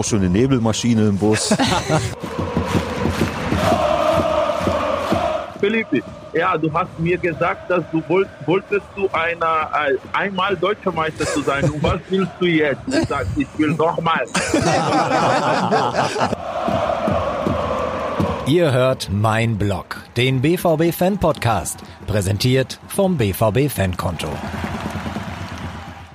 Auch schon eine Nebelmaschine im Bus. Felipe, ja, du hast mir gesagt, dass du wollt, wolltest du einer, äh, einmal Deutscher Meister zu sein. Und was willst du jetzt? Du sagst, ich will nochmal. Ihr hört Mein Blog, den BVB Fan Podcast, präsentiert vom BVB Fankonto.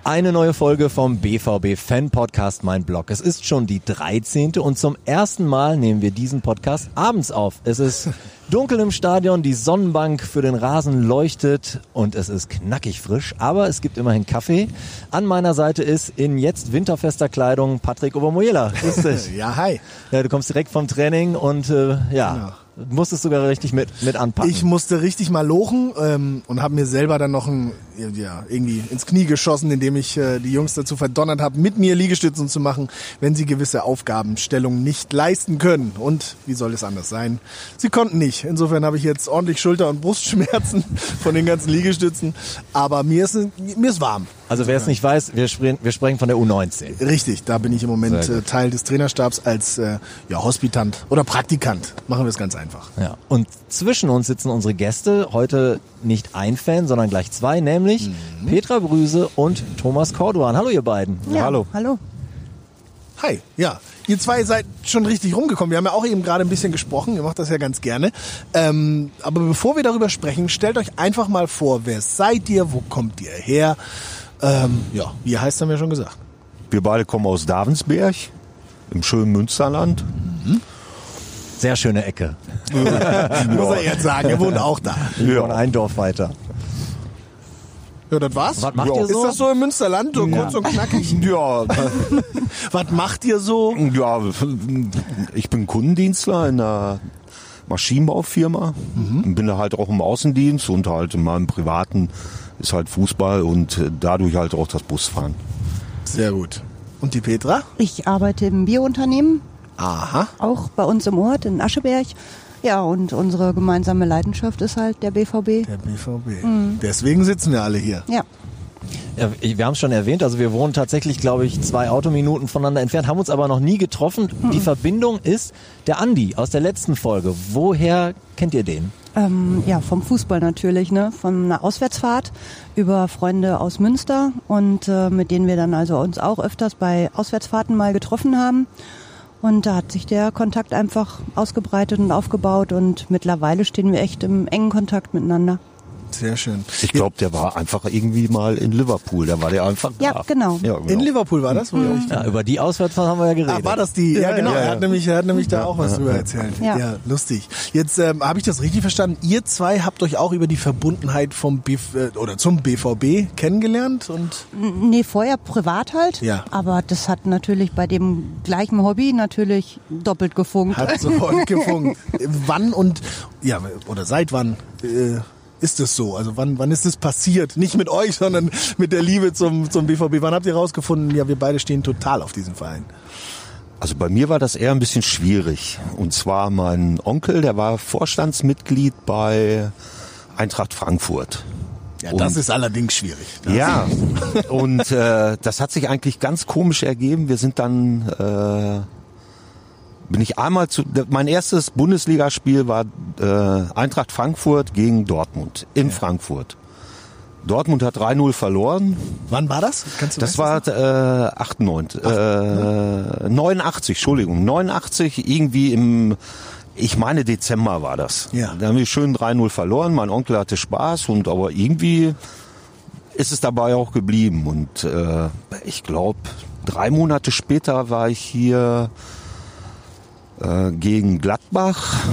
Eine neue Folge vom BVB Fan Podcast Mein Blog. Es ist schon die 13. und zum ersten Mal nehmen wir diesen Podcast abends auf. Es ist dunkel im Stadion, die Sonnenbank für den Rasen leuchtet und es ist knackig frisch, aber es gibt immerhin Kaffee. An meiner Seite ist in jetzt winterfester Kleidung Patrick Obermoyela. Grüß dich. Ja, hi. Ja, du kommst direkt vom Training und äh, ja, Genau. Musstest sogar richtig mit, mit anpacken. Ich musste richtig mal lochen ähm, und habe mir selber dann noch ein, ja, irgendwie ins Knie geschossen, indem ich äh, die Jungs dazu verdonnert habe, mit mir Liegestützen zu machen, wenn sie gewisse Aufgabenstellungen nicht leisten können. Und wie soll es anders sein? Sie konnten nicht. Insofern habe ich jetzt ordentlich Schulter- und Brustschmerzen von den ganzen Liegestützen. Aber mir ist, mir ist warm. Also wer es nicht weiß, wir sprechen, wir sprechen von der U19. Richtig, da bin ich im Moment äh, Teil des Trainerstabs als äh, ja, Hospitant oder Praktikant. Machen wir es ganz einfach. Ja. Und zwischen uns sitzen unsere Gäste, heute nicht ein Fan, sondern gleich zwei, nämlich Petra Brüse und Thomas Corduan. Hallo ihr beiden. Hallo. Hallo. Hi, ja. Ihr zwei seid schon richtig rumgekommen. Wir haben ja auch eben gerade ein bisschen gesprochen. Ihr macht das ja ganz gerne. Ähm, aber bevor wir darüber sprechen, stellt euch einfach mal vor, wer seid ihr, wo kommt ihr her? Ähm, ja, wie heißt haben wir schon gesagt. Wir beide kommen aus Davensberg im schönen Münsterland. Sehr schöne Ecke. Muss er jetzt sagen, er wohnt auch da. Von ein Dorf weiter. Ja, das war's. Was macht ja. ihr so? Ist das so im Münsterland, so kurz und knackig? Ja, Was macht ihr so? ja, ich bin Kundendienstler in einer Maschinenbaufirma. Bin da halt auch im Außendienst und halt in meinem privaten ist halt Fußball und äh, dadurch halt auch das Busfahren. Sehr gut. Und die Petra? Ich arbeite im Biounternehmen, Aha. auch bei uns im Ort in Ascheberg. Ja, und unsere gemeinsame Leidenschaft ist halt der BVB. Der BVB. Deswegen sitzen wir alle hier. Ja. Ja, wir haben es schon erwähnt, also wir wohnen tatsächlich, glaube ich, zwei Autominuten voneinander entfernt, haben uns aber noch nie getroffen. Die Verbindung ist der Andi aus der letzten Folge. Woher kennt ihr den? Ähm, ja, vom Fußball natürlich, ne? Von einer Auswärtsfahrt über Freunde aus Münster und äh, mit denen wir dann also uns auch öfters bei Auswärtsfahrten mal getroffen haben. Und da hat sich der Kontakt einfach ausgebreitet und aufgebaut und mittlerweile stehen wir echt im engen Kontakt miteinander. Sehr schön. Ich glaube, der war einfach irgendwie mal in Liverpool. Da war der einfach Ja, da. genau. Ja, In Liverpool war das? Oder? Ja, über die Auswärtsfahrt haben wir ja geredet. Ah, war das die? Ja, genau. ja, er hat nämlich, er hat nämlich da auch was drüber erzählt. Ja, Ja. lustig. Jetzt ähm, habe ich das richtig verstanden. Ihr zwei habt euch auch über die Verbundenheit vom BV, äh, oder zum BVB kennengelernt und Nee, vorher privat halt. Ja. Aber das hat natürlich bei dem gleichen Hobby natürlich doppelt gefunkt. hat sofort gefunkt. wann und ja oder seit wann äh, ist es so? Also wann wann ist es passiert? Nicht mit euch, sondern mit der Liebe zum zum BVB. Wann habt ihr rausgefunden? Ja, wir beide stehen total auf diesen Verein. Also bei mir war das eher ein bisschen schwierig. Und zwar mein Onkel, der war Vorstandsmitglied bei Eintracht Frankfurt. Ja, Und- das ist allerdings schwierig. Das Ja, und äh, das hat sich eigentlich ganz komisch ergeben. Wir sind dann, äh, bin ich einmal zu, mein erstes Bundesligaspiel war äh, Eintracht Frankfurt gegen Dortmund in Frankfurt. Dortmund hat 3-0 verloren. Wann war das? Kannst du Das war äh, 98, äh, 89, Entschuldigung, 89 irgendwie im, ich meine Dezember war das. Ja. Da haben wir schön 3-0 verloren. Mein Onkel hatte Spaß und aber irgendwie ist es dabei auch geblieben. Und äh, ich glaube, drei Monate später war ich hier äh, gegen Gladbach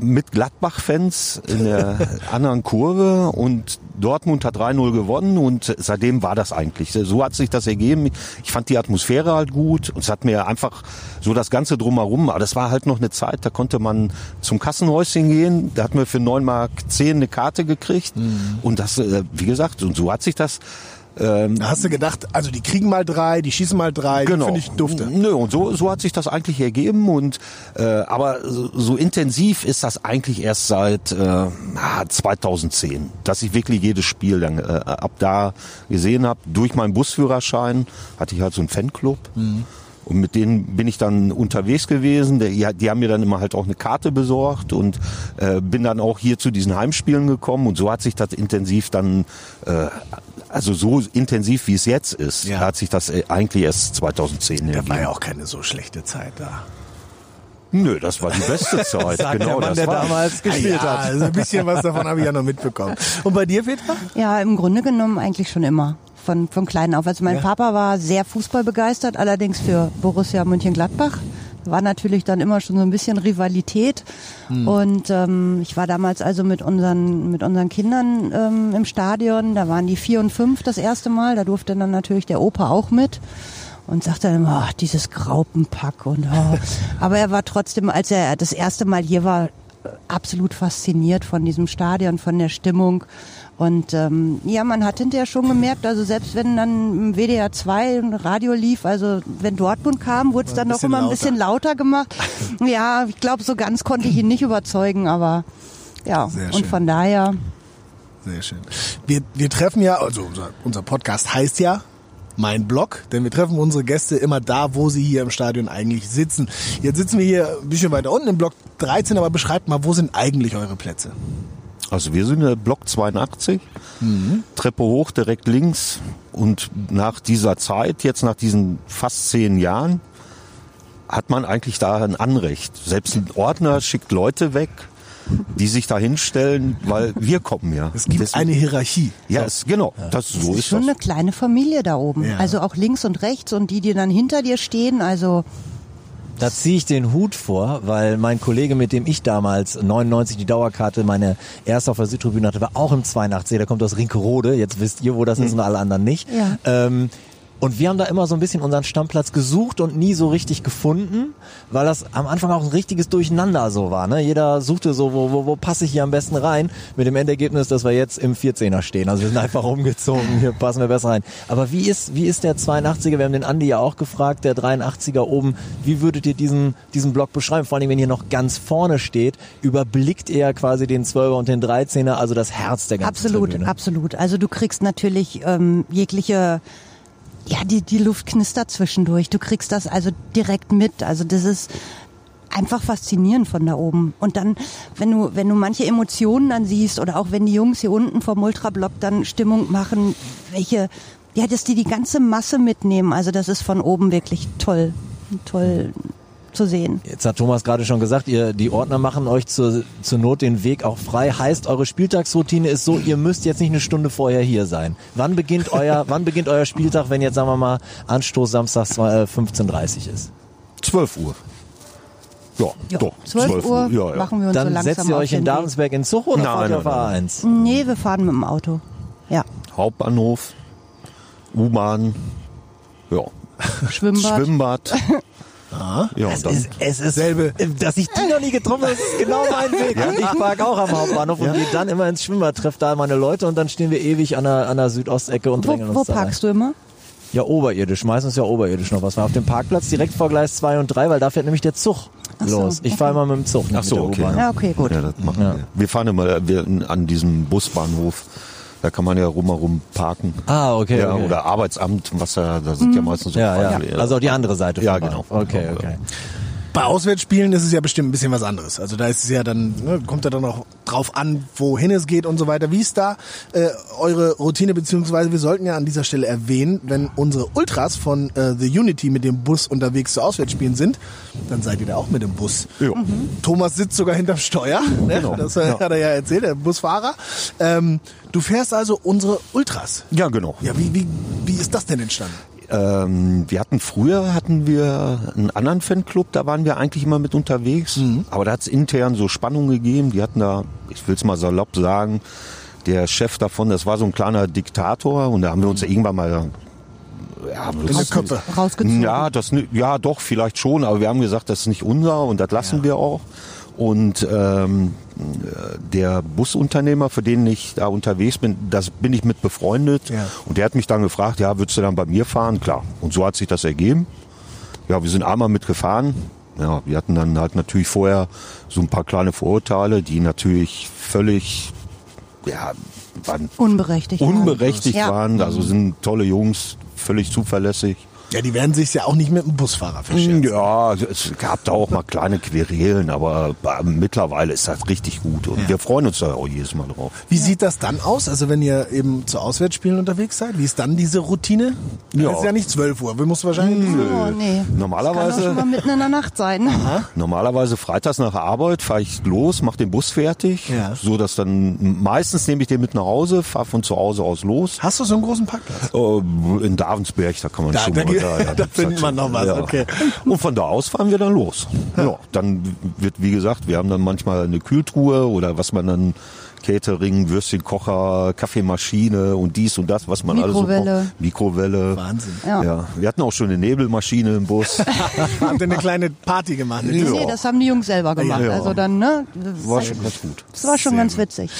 mit Gladbach-Fans in der anderen Kurve und Dortmund hat 3-0 gewonnen und seitdem war das eigentlich. So hat sich das ergeben. Ich fand die Atmosphäre halt gut und es hat mir einfach so das Ganze drumherum, aber das war halt noch eine Zeit, da konnte man zum Kassenhäuschen gehen, da hat man für 9 Mark 10 eine Karte gekriegt und das, äh, wie gesagt, und so hat sich das ähm, Da hast du gedacht, also die kriegen mal drei, die schießen mal drei, Genau. finde ich dufte. Nö, und so, so hat sich das eigentlich ergeben. Und äh, aber so, so intensiv ist das eigentlich erst seit äh, ah, 2010, dass ich wirklich jedes Spiel dann äh, ab da gesehen habe. Durch meinen Busführerschein hatte ich halt so einen Fanclub. Und mit denen bin ich dann unterwegs gewesen. Die, die haben mir dann immer halt auch eine Karte besorgt und äh, bin dann auch hier zu diesen Heimspielen gekommen. Und so hat sich das intensiv dann, äh, also so intensiv wie es jetzt ist, Ja. hat sich das äh, eigentlich erst 2010 Da war ja auch keine so schlechte Zeit da. Nö, das war die beste Zeit. Sagt genau, der Mann, das der war, damals gespielt ja, hat. Also ein bisschen was davon habe ich ja noch mitbekommen. Und bei dir, Petra? Ja, im Grunde genommen eigentlich schon immer. Von, von klein auf. Also mein Ja. Papa war sehr fußballbegeistert, allerdings für Borussia Mönchengladbach. War natürlich dann immer schon so ein bisschen Rivalität. Und ähm, ich war damals also mit unseren, mit unseren Kindern ähm, im Stadion. Da waren die vier und fünf das erste Mal. Da durfte dann natürlich der Opa auch mit. Und sagte dann immer, ach, dieses Graupenpack und oh. Aber er war trotzdem, als er das erste Mal hier war, absolut fasziniert von diesem Stadion, von der Stimmung. Und ähm, ja, man hat hinterher schon gemerkt, also selbst wenn dann im WDR 2 ein Radio lief, also wenn Dortmund kam, wurde es dann bisschen immer ein lauter. bisschen lauter gemacht. ja, ich glaube, so ganz konnte ich ihn nicht überzeugen, aber ja, Sehr und von daher, Sehr schön. Wir, wir treffen ja, also unser, unser Podcast heißt ja mein Blog, denn wir treffen unsere Gäste immer da, wo sie hier im Stadion eigentlich sitzen. Jetzt sitzen wir hier ein bisschen weiter unten im Block 13, aber beschreibt mal, wo sind eigentlich eure Plätze? Also wir sind in Block 82, Treppe hoch, direkt links. Und nach dieser Zeit, jetzt nach diesen fast zehn Jahren, hat man eigentlich da ein Anrecht. Selbst ein Ordner schickt Leute weg, die sich da hinstellen, weil wir kommen ja. Es gibt Deswegen- eine Hierarchie. Ja, es, genau, das, so ist ist schon das. eine kleine Familie da oben. Ja. Also auch links und rechts und die, die dann hinter dir stehen, also Da ziehe ich den Hut vor, weil mein Kollege, mit dem ich damals 99 die Dauerkarte, meine erste auf der Südtribüne hatte, war auch im 82. Der kommt aus Rinkerode. Jetzt wisst ihr, wo das ist und alle anderen nicht. Ja. Ähm, und wir haben da immer so ein bisschen unseren Stammplatz gesucht und nie so richtig gefunden, weil das am Anfang auch ein richtiges Durcheinander so war. Ne? Jeder suchte so, wo, wo, wo passe ich hier am besten rein, mit dem Endergebnis, dass wir jetzt im 14er stehen. Also wir sind einfach umgezogen, hier passen wir besser rein. Aber wie ist, wie ist der 82er? Wir haben den Andi ja auch gefragt, der 83er oben. Wie würdet ihr diesen, diesen Block beschreiben? Vor allem, wenn ihr noch ganz vorne steht, überblickt er quasi den 12er und den 13er, also das Herz der ganzen Absolut, Tribüne. absolut. Also du kriegst natürlich ähm, jegliche, ja, die, die Luft knistert zwischendurch. Du kriegst das also direkt mit. Also das ist einfach faszinierend von da oben. Und dann, wenn du, wenn du manche Emotionen dann siehst oder auch wenn die Jungs hier unten vom Ultrablock dann Stimmung machen, welche, ja, dass die die ganze Masse mitnehmen. Also das ist von oben wirklich toll, toll zu sehen. Jetzt hat Thomas gerade schon gesagt, ihr, die Ordner machen euch zur, zur Not den Weg auch frei. Heißt, eure Spieltagsroutine ist so, ihr müsst jetzt nicht eine Stunde vorher hier sein. Wann beginnt euer, wann beginnt euer Spieltag, wenn jetzt, sagen wir mal, Anstoß samstags äh, 15.30 ist? 12 Uhr. Ja, Ja, doch. 12 Uhr Ja, ja. machen wir uns so Dann langsam setzt ihr euch in. Davensberg in Zug oder Nein, fahrt ihr auf nein, A1? Nee, wir fahren mit dem Auto. Ja, Hauptbahnhof, U-Bahn, ja. Schwimmbad. Schwimmbad. Ja, Es und dann, ist, es ist Selbe. dass ich die noch nie getroffen habe, ist genau mein Weg. Ich park auch am Hauptbahnhof und gehe dann immer ins Schwimmbad, treffe da meine Leute und dann stehen wir ewig an der, an der Südostecke und Wo, drängen wo uns da rein. parkst du immer? Ja, oberirdisch. Meistens ja oberirdisch noch was. Auf dem Parkplatz direkt vor Gleis 2 und 3, weil da fährt nämlich der Zug Ach so, los. Ich fahre immer mit dem Zug, Ach so, okay. Ja, okay, gut. ja, das machen wir. Wir fahren immer wir, an diesem Busbahnhof. Da kann man ja rumherum parken. Ah, okay. ja, okay. Oder Arbeitsamt, was ja, da sind ja meistens so ja, ja. Also auch die andere Seite. Ja, vom genau. Okay, okay. Bei Auswärtsspielen ist es ja bestimmt ein bisschen was anderes. Also da ist es ja dann, ne, kommt ja dann auch drauf an, wohin es geht und so weiter. Wie ist da äh, eure Routine, beziehungsweise wir sollten ja an dieser Stelle erwähnen, wenn unsere Ultras von äh, The Unity mit dem Bus unterwegs zu Auswärtsspielen sind, dann seid ihr da auch mit dem Bus. Ja. Thomas sitzt sogar hinterm Steuer, ne? Genau. das hat er ja erzählt, der Busfahrer. Ähm, du fährst also unsere Ultras. ja, genau. Ja, wie, wie, wie ist das denn entstanden? Ähm, wir hatten früher hatten wir einen anderen Fanclub, da waren wir eigentlich immer mit unterwegs. Aber da hat es intern so Spannungen gegeben. Die hatten da, ich will es mal salopp sagen, der Chef davon, das war so ein kleiner Diktator und da haben wir uns irgendwann mal ja, In die Köpfe. Rausgezogen. Ja, das, ja, doch, vielleicht schon, aber wir haben gesagt, das ist nicht unser und das lassen wir auch. Und ähm, äh, der Busunternehmer, für den ich da unterwegs bin, das bin ich mit befreundet. Ja. Und der hat mich dann gefragt, ja, würdest du dann bei mir fahren? Klar. Und so hat sich das ergeben. Ja, wir sind einmal mitgefahren. Ja, wir hatten dann halt natürlich vorher so ein paar kleine Vorurteile, die natürlich völlig, ja, waren Unberechtigt. unberechtigt Ja. waren. Also sind tolle Jungs, völlig zuverlässig. Ja, die werden sich ja auch nicht mit dem Busfahrer verscherzen. Ja, es gab da auch mal kleine Querelen, aber äh, mittlerweile ist das richtig gut und wir freuen uns da auch jedes Mal drauf. Wie sieht das dann aus? Also wenn ihr eben zu Auswärtsspielen unterwegs seid, wie ist dann diese Routine? Ja. Das ist ja nicht 12 Uhr, wir müssen wahrscheinlich... Oh, nee. Normalerweise- Das kann auch schon mal mitten in der Nacht sein. Normalerweise freitags nach der Arbeit fahre ich los, mache den Bus fertig, Ja. so dass dann meistens nehme ich den mit nach Hause, fahre von zu Hause aus los. Hast du so einen großen Parkplatz? Äh, In Davensberg, da kann man Da- schon da mal, da, ja, da das findet man noch was, okay. Und von da aus fahren wir dann los. Ja, dann wird, wie gesagt, wir haben dann manchmal eine Kühltruhe oder was man dann Catering, Würstchenkocher, Kaffeemaschine und dies und das, was man alles so Mikrowelle. braucht. Mikrowelle. Wahnsinn. Ja. Ja. Wir hatten auch schon eine Nebelmaschine im Bus. Habt ihr eine kleine Party gemacht? Nee, nee, das haben die Jungs selber gemacht. Ja. Also dann, ne? War schon ganz gut. Das war schon Sehr ganz witzig.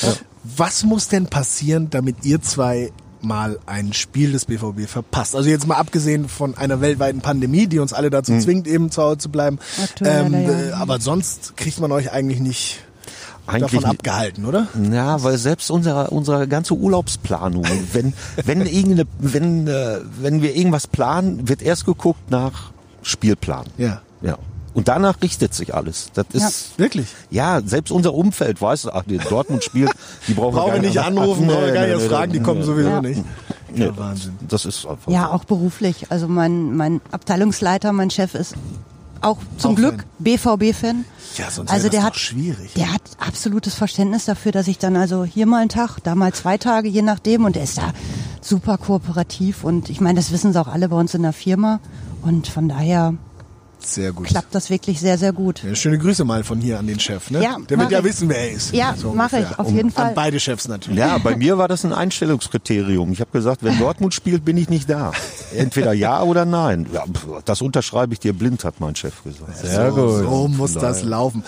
Was muss denn passieren, damit ihr zwei mal ein Spiel des BVB verpasst? Also jetzt mal abgesehen von einer weltweiten Pandemie, die uns alle dazu Hm. zwingt, eben zu Hause zu bleiben. Ja. äh, aber sonst kriegt man euch eigentlich nicht Eigentlich davon abgehalten, oder? Ja, weil selbst unsere, unsere ganze Urlaubsplanung, wenn, wenn, irgendeine, wenn, äh, wenn wir irgendwas planen, wird erst geguckt nach Spielplan. Ja. Ja. Und danach richtet sich alles. Das ist, Wirklich? ja, selbst unser Umfeld weiß, ach, die Dortmund spielt, die brauchen wir Brauchen wir gar nicht anrufen, brauchen wir gar nicht fragen, die kommen sowieso Ja. nicht. Nee, Ja, Wahnsinn. Das ist einfach. Ja, auch beruflich. Also mein, mein Abteilungsleiter, mein Chef ist auch zum Auch Glück Fan. BVB-Fan. Ja, sonst also wäre der das hat, schwierig. Der hat absolutes Verständnis dafür, dass ich dann also hier mal einen Tag, da mal zwei Tage, je nachdem. Und er ist da super kooperativ. Und ich meine, das wissen sie auch alle bei uns in der Firma. Und von daher Sehr gut. klappt das wirklich sehr, sehr gut. Ja, schöne Grüße mal von hier an den Chef, ne? Ja, Der wird ja ich. wissen, wer er ist. Ja, mache ungefähr. ich, auf jeden Fall. An beide Chefs natürlich. Ja, bei mir war das ein Einstellungskriterium. Ich habe gesagt, wenn Dortmund spielt, bin ich nicht da. Entweder ja oder nein. Ja, das unterschreibe ich dir blind, hat mein Chef gesagt. Sehr so, gut. So muss das laufen.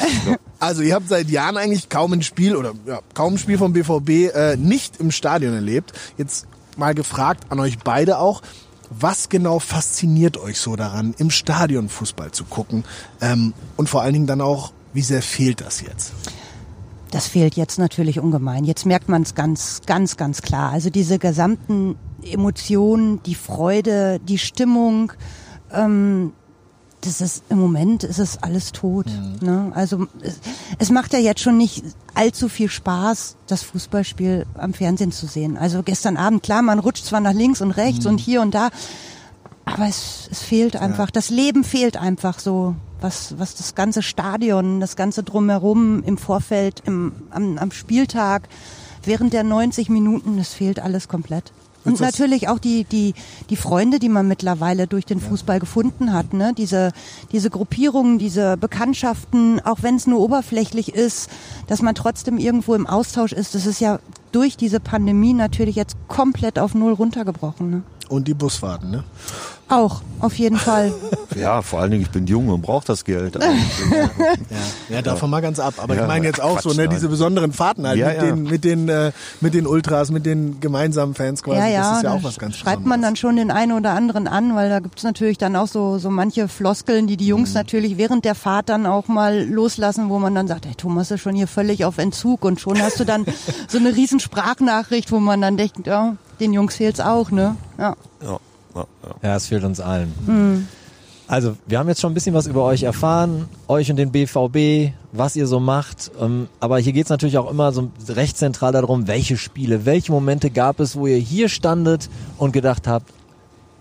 Also ihr habt seit Jahren eigentlich kaum ein Spiel oder ja, kaum ein Spiel vom BVB äh, nicht im Stadion erlebt. Jetzt mal gefragt an euch beide auch, was genau fasziniert euch so daran, im Stadion Fußball zu gucken? Ähm, und vor allen Dingen dann auch, wie sehr fehlt das jetzt? Das fehlt jetzt natürlich ungemein. Jetzt merkt man es ganz, ganz, ganz klar. Also diese gesamten Emotionen, die Freude, die Stimmung, ähm, das ist im Moment ist es alles tot. Ne? Also es, es macht ja jetzt schon nicht allzu viel Spaß, das Fußballspiel am Fernsehen zu sehen. Also gestern Abend, klar, man rutscht zwar nach links und rechts und hier und da, aber es, es fehlt einfach. Das Leben fehlt einfach so, was, was das ganze Stadion, das ganze Drumherum im Vorfeld, im, am, am Spieltag, während der 90 Minuten, das fehlt alles komplett. Und natürlich auch die, die, die Freunde, die man mittlerweile durch den Fußball gefunden hat, ne? Diese, diese Gruppierungen, diese Bekanntschaften, auch wenn es nur oberflächlich ist, dass man trotzdem irgendwo im Austausch ist, das ist ja durch diese Pandemie natürlich jetzt komplett auf Null runtergebrochen. Ne? Und die Busfahrten, ne? Auch, auf jeden Fall. Ja, vor allen Dingen, ich bin jung und brauche das Geld. Also, Ja, ja davon mal ganz ab. Aber Ja, ich meine jetzt auch Quatsch, so, ne, nein. diese besonderen Fahrten halt Ja, mit, ja. Den, mit, den, äh, mit den Ultras, mit den gemeinsamen Fans quasi. ja, ja, das ist ja da auch was ganz schreibt man dann schon den einen oder anderen an, weil da gibt's natürlich dann auch so, so manche Floskeln, die die Jungs Mhm. natürlich während der Fahrt dann auch mal loslassen, wo man dann sagt, hey, Thomas ist schon hier völlig auf Entzug und schon hast du dann so eine riesen Sprachnachricht, wo man dann denkt, ja, den Jungs fehlt's auch, ne? Ja. ja, ja, es fehlt uns allen. Also, wir haben jetzt schon ein bisschen was über euch erfahren, euch und den BVB, was ihr so macht. Ähm, aber hier geht's natürlich auch immer so recht zentral darum, welche Spiele, welche Momente gab es, wo ihr hier standet und gedacht habt,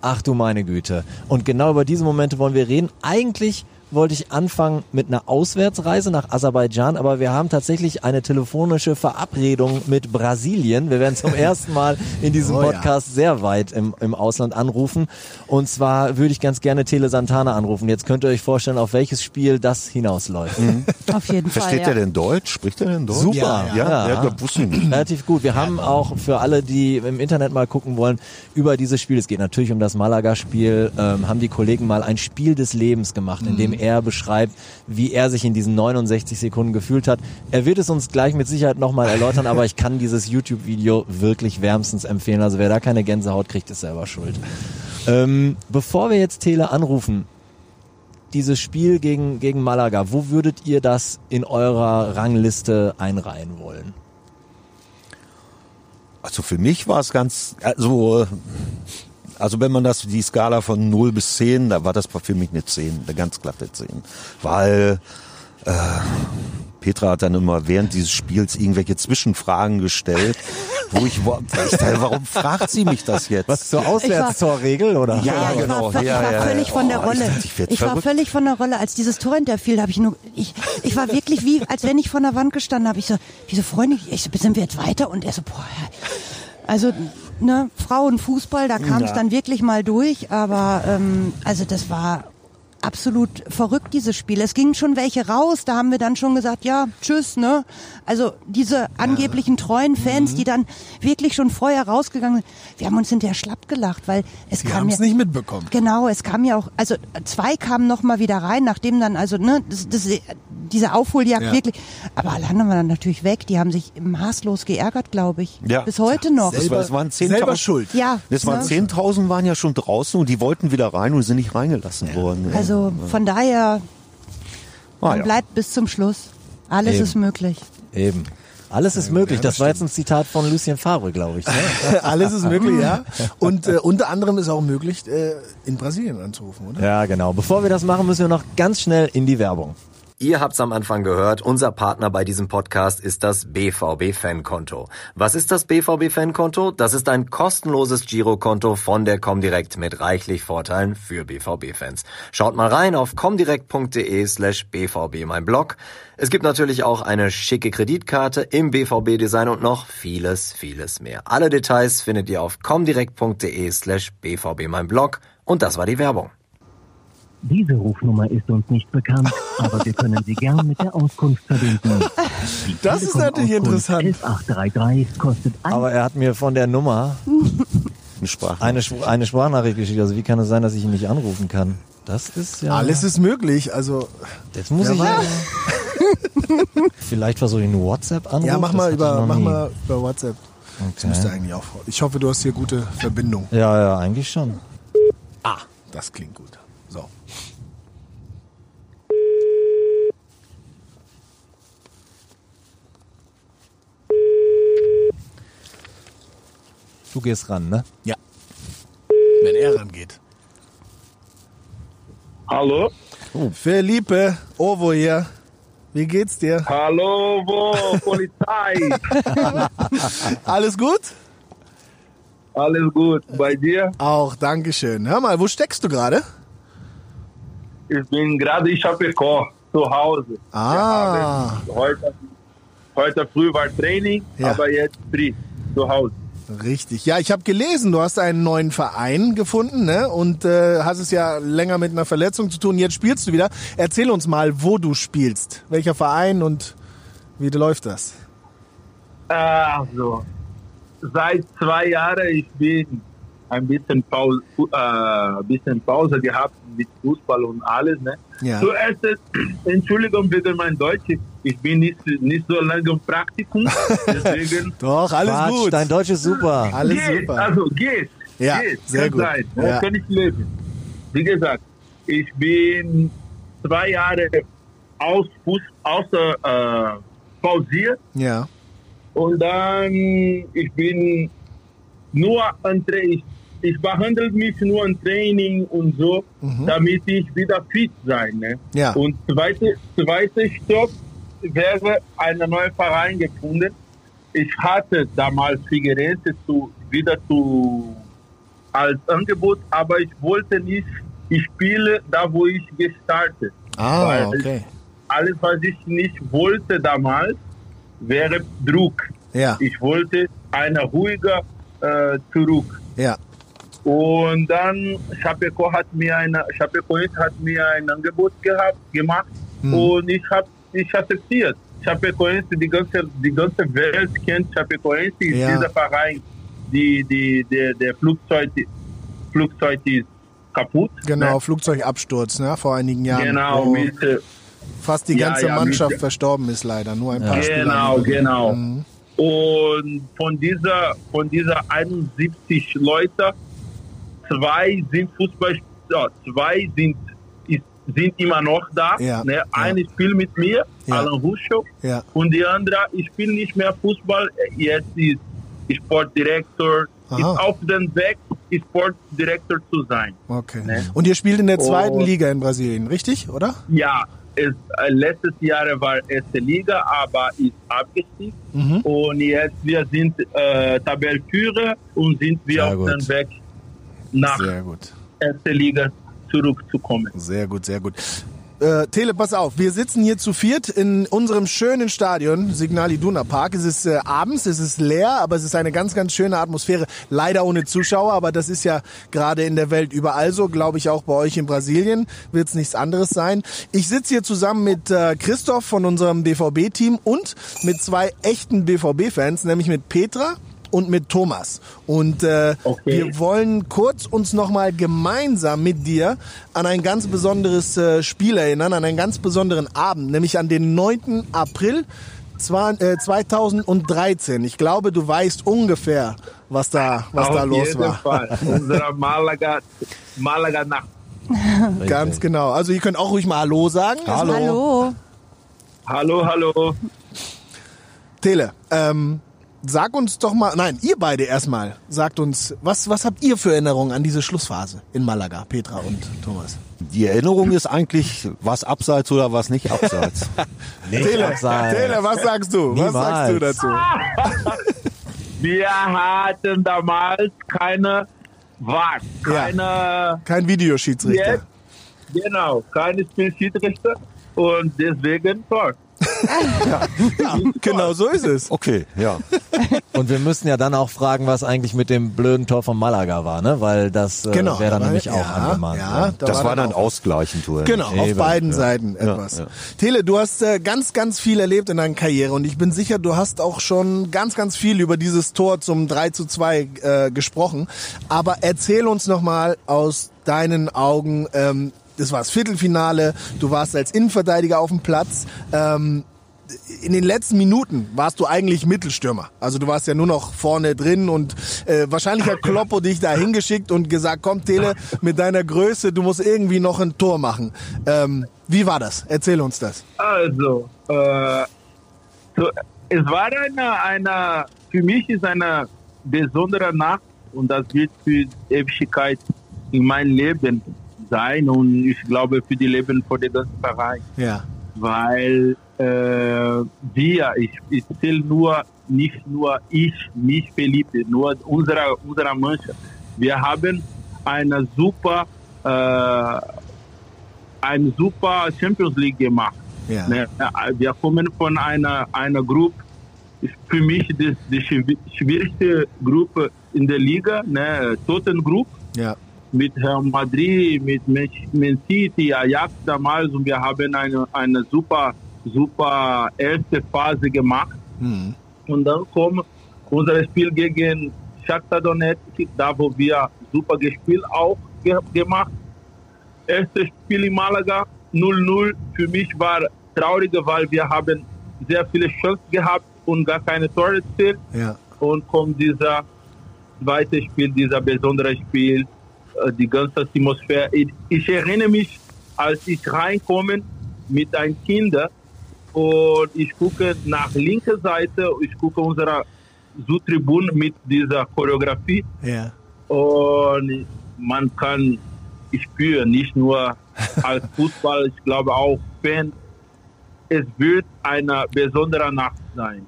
ach du meine Güte. Und genau über diese Momente wollen wir reden. Eigentlich wollte ich anfangen mit einer Auswärtsreise nach Aserbaidschan, aber wir haben tatsächlich eine telefonische Verabredung mit Brasilien. Wir werden zum ersten Mal in diesem Oh ja. Podcast sehr weit im, im Ausland anrufen. Und zwar würde ich ganz gerne Tele Santana anrufen. Jetzt könnt ihr euch vorstellen, auf welches Spiel das hinausläuft. Auf jeden Fall. Versteht ja. er denn Deutsch? Spricht er denn Deutsch? Super, Ja, Ja, ja. ja. ja wusste ich nicht. Relativ gut. Wir haben auch für alle, die im Internet mal gucken wollen, über dieses Spiel, es geht natürlich um das Malaga-Spiel, ähm, haben die Kollegen mal ein Spiel des Lebens gemacht, in dem er beschreibt, wie er sich in diesen 69 Sekunden gefühlt hat. Er wird es uns gleich mit Sicherheit nochmal erläutern, aber ich kann dieses YouTube-Video wirklich wärmstens empfehlen. Also wer da keine Gänsehaut kriegt, ist selber schuld. Ähm, bevor wir jetzt Tele anrufen, dieses Spiel gegen, gegen Malaga, wo würdet ihr das in eurer Rangliste einreihen wollen? Also für mich war es ganz, also äh, Also wenn man das, die Skala von 0 bis 10, da war das für mich eine 10, eine ganz glatte 10. Weil äh, Petra hat dann immer während dieses Spiels irgendwelche Zwischenfragen gestellt, wo ich, wo ich dachte, warum fragt sie mich das jetzt? Was zur Auswärtstorregel oder? Ja, ich genau. War, ich Ja, war ja, völlig ja. von der Oh, ich Rolle. dachte, ich Ich war völlig von der Rolle, als dieses Tor hinterfiel, habe ich nur, ich, ich war wirklich wie, als wenn ich vor der Wand gestanden habe. Ich so, wieso Freunde, ich so, sind wir jetzt weiter? Und er so, boah, also, ne, Frauenfußball, da kam es dann wirklich mal durch, aber, ähm, also das war absolut verrückt, dieses Spiel. Es gingen schon welche raus, da haben wir dann schon gesagt, ja, tschüss, ne? Also diese angeblichen treuen Fans, Mhm. die dann wirklich schon vorher rausgegangen sind, wir haben uns hinterher schlapp gelacht, weil es Die kam haben es ja, nicht mitbekommen. Genau, es kam ja auch, also zwei kamen noch mal wieder rein, nachdem dann, also ne, das, das, diese Aufholjagd Ja. wirklich, aber alle anderen waren dann natürlich weg, die haben sich maßlos geärgert, glaube ich, Ja. bis heute noch. Das war, es waren 10.000 Selber schuld. Ja, Das waren ne? 10.000 waren ja schon draußen und die wollten wieder rein und sind nicht reingelassen worden. Also von daher, Ah, man ja. bleibt bis zum Schluss. Alles Eben. ist möglich. Eben. Alles ist möglich. Das war jetzt ein Zitat von Lucien Favre, glaube ich. Ne? Alles ist möglich, ja. Und äh, unter anderem ist auch möglich, äh, in Brasilien anzurufen, oder? Ja, genau. Bevor wir das machen, müssen wir noch ganz schnell in die Werbung. Ihr habt's am Anfang gehört, unser Partner bei diesem Podcast ist das BVB Fankonto. Was ist das BVB Fankonto? Das ist ein kostenloses Girokonto von der Comdirect mit reichlich Vorteilen für BVB-Fans. Schaut mal rein auf comdirect.de slash BVB mein Blog. Es gibt natürlich auch eine schicke Kreditkarte im BVB-Design und noch vieles, vieles mehr. Alle Details findet ihr auf comdirect.de slash BVB mein Blog. Und das war die Werbung. Diese Rufnummer ist uns nicht bekannt, aber wir können Sie gern mit der Auskunft verbinden. Die Das ist natürlich interessant. 1133 kostet Aber er hat mir von der Nummer Eine Sprache. eine, eine Sprachnachricht geschickt. Also wie kann es sein, dass ich ihn nicht anrufen kann? Das ist ja... Alles ist möglich. Also Jetzt muss ich... weiß. Vielleicht versuche ich einen WhatsApp-Anruf. ja, mach Das mal über, mach nie. mal über WhatsApp. Das Okay. müsste eigentlich auch. Ich hoffe, du hast hier gute Verbindung. Ja, ja, eigentlich schon. Das klingt gut. So. Du gehst ran, ne? Ja. Wenn er rangeht. Hallo? Felipe, Ovo hier. Wie geht's dir? Hallo, wo? Polizei. Alles gut? Alles gut. Bei dir? Auch, Dankeschön. Hör mal, wo steckst du gerade? Ich bin gerade in Chapecó, zu Hause. Ah. Heute, heute früh war Training, Ja. aber jetzt free, zu Hause. Richtig. Ja, ich habe gelesen, du hast einen neuen Verein gefunden ne? und äh, hast es ja länger mit einer Verletzung zu tun. Jetzt spielst du wieder. Erzähl uns mal, wo du spielst. Welcher Verein und wie läuft das? Also, seit zwei Jahren ich bin ein bisschen Pause, äh, bisschen Pause gehabt mit Fußball und alles. Ne? Ja. Zuerst, Entschuldigung wegen mein Deutsch, ich bin nicht, nicht so lange im Praktikum, deswegen Doch, alles Quatsch, gut. dein Deutsch ist super. Alles geht, super. also geht, Ja, geht, sehr gut. sein, da Ja. kann ich leben. Wie gesagt, ich bin zwei Jahre aus Fuß, außer äh, pausiert ja. und dann ich bin nur an Tra ich, ich behandle mich nur an Training und so, damit ich wieder fit sein. Ne? Ja. Und zweite, zweite Stopp wäre ein neuer Verein gefunden. Ich hatte damals Figueirense zu, wieder zu als Angebot, aber ich wollte nicht, ich spiele da, wo ich gestartet. Ah, Weil okay. Alles, was ich nicht wollte damals, wäre Druck. Ja, Ich wollte eine ruhige äh, zurück. ja. Und dann Chapeco hat mir eine Chapecoense hat mir ein Angebot gehabt gemacht und ich habe ich akzeptiert. Chapecoense, die ganze die ganze Welt kennt Chapecoense, ist Ja. dieser Verein, die die der der Flugzeug Flugzeug ist kaputt. Genau, ne? Flugzeugabsturz, ne, vor einigen Jahren. Genau, wo mit, äh, fast die Ja, ganze ja, Mannschaft mit- verstorben ist leider. Nur ein paar Spieler. Genau, genau. Mhm. Und von dieser, von dieser 71 Leute, zwei sind Fußball, ja, zwei sind, ist, sind immer noch da. Ja, Ne? ja. Eine spielt mit mir, Ja. Alan Ruscho, Ja. und die andere, ich spiele nicht mehr Fußball, jetzt ist Sportdirektor, ist Aha. auf dem Weg Sportdirektor zu sein. Okay. Ne? Und ihr spielt in der zweiten Und- Liga in Brasilien, richtig, oder? Ja, es, äh, letztes Jahr war erste Liga, aber ist abgestiegen. Mhm. Und jetzt wir sind äh, Tabellenführer und sind wir Sehr auf dem Weg nach Sehr gut. erste Liga zurückzukommen. Sehr gut, sehr gut. Äh, Tele, pass auf, wir sitzen hier zu viert in unserem schönen Stadion, Signal Iduna Park. Es ist äh, abends, es ist leer, aber es ist eine ganz, ganz schöne Atmosphäre. Leider ohne Zuschauer, aber das ist ja gerade in der Welt überall so, glaube ich auch bei euch in Brasilien wird es nichts anderes sein. Ich sitze hier zusammen mit äh, Christoph von unserem BVB-Team und mit zwei echten BVB-Fans, nämlich mit Petra und mit Thomas. Und äh, Okay. wir wollen kurz uns nochmal gemeinsam mit dir an ein ganz besonderes äh, Spiel erinnern, an einen ganz besonderen Abend, nämlich an den 9. April zwei- äh, 2013. Ich glaube, du weißt ungefähr, was da, was auf da los jeden war. Fall. Unsere Malaga, Malaga Nacht. Ganz genau. Also ihr könnt auch ruhig mal Hallo sagen. Also, Hallo. Hallo, hallo. Tele, ähm, sag uns doch mal, nein, ihr beide erstmal, sagt uns, was, was habt ihr für Erinnerungen an diese Schlussphase in Malaga, Petra und Thomas? Die Erinnerung ist eigentlich, was abseits oder was nicht abseits. Tele, abseits. Tele, was sagst du? Was sagst du Niemals. dazu? Wir hatten damals keine VAR, keine Kein Videoschiedsrichter. Jetzt, genau, keine Spielschiedsrichter und deswegen Tor. Genau so ist es. Okay, ja. Und wir müssen ja dann auch fragen, was eigentlich mit dem blöden Tor von Malaga war, ne? Weil das äh, Genau. wäre dann aber- nämlich auch ja, angemahnt Ja, worden. da Das war dann auch- ausgleichend. oder Genau, nicht? auf Eben, beiden ja. Seiten etwas. ja. Tele, du hast äh, ganz, ganz viel erlebt in deiner Karriere und ich bin sicher, du hast auch schon ganz, ganz viel über dieses Tor zum 3 zu 2 äh, gesprochen. Aber erzähl uns nochmal aus deinen Augen, ähm, das war das Viertelfinale, du warst als Innenverteidiger auf dem Platz. Ähm, in den letzten Minuten warst du eigentlich Mittelstürmer. Also du warst ja nur noch vorne drin und äh, wahrscheinlich hat Kloppo dich da hingeschickt und gesagt, komm Tele, mit deiner Größe, du musst irgendwie noch ein Tor machen. Ähm, wie war das? Erzähl uns das. Also, äh, so, es war eine, eine, für mich ist eine besondere Nacht und das wird für Ewigkeit in mein Leben sein und ich glaube für die Leben von der ganzen Verein. Ja. weil äh, wir, ich, ich zähle nur, nicht nur ich, mich Felipe, nur unsere, unsere Mannschaft. Wir haben eine super, äh, eine super Champions League gemacht. Ja. Ne? Wir kommen von einer, einer Gruppe, ist für mich das, die schwi- schwierigste Gruppe in der Liga, ne? Toten Group Ja. Mit Real Madrid, mit Man City, Ajax damals und wir haben eine, eine super, super erste Phase gemacht. Hm. Und dann kommt unser Spiel gegen Shakhtar Donetsk, da wo wir super gespielt auch ge gemacht. Erstes Spiel in Malaga 0-0 für mich war traurig, weil wir haben sehr viele Chancen gehabt und gar keine Tore erzielt Ja. und kommt dieser zweite Spiel, dieser besondere Spiel, die ganze Atmosphäre. Ich, ich erinnere mich, als ich reinkomme mit einem Kind und ich gucke nach linker Seite, ich gucke unsere Südtribüne mit dieser Choreografie Ja. und man kann spüren, nicht nur als Fußball, ich glaube auch Fan, es wird eine besondere Nacht sein.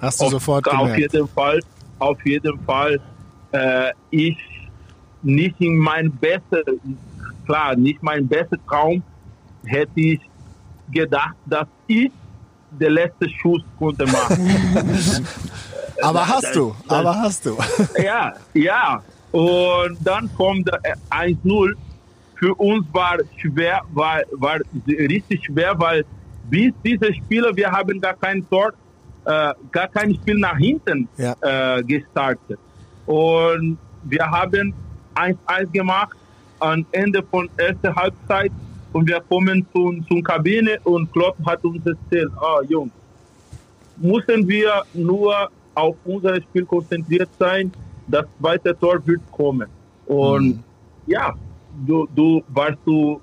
Hast du Auf, sofort auf gemerkt. jeden Fall, auf jeden Fall. Äh, ich nicht in mein bester, klar, nicht mein bester Traum hätte ich gedacht, dass ich der letzte Schuss konnte machen. Aber hast du, das- aber hast du. ja, ja. Und dann kommt der, äh, 1-0. Für uns war schwer, war, war richtig schwer, weil bis diese Spieler, wir haben gar kein Tor, äh, gar kein Spiel nach hinten Ja. äh, gestartet. Und wir haben 1-1 gemacht am Ende von erster Halbzeit und wir kommen zum, zum Kabine und Klopp hat uns erzählt, ah Jungs, müssen wir nur auf unser Spiel konzentriert sein. Das zweite Tor wird kommen. Und ja, du, du warst du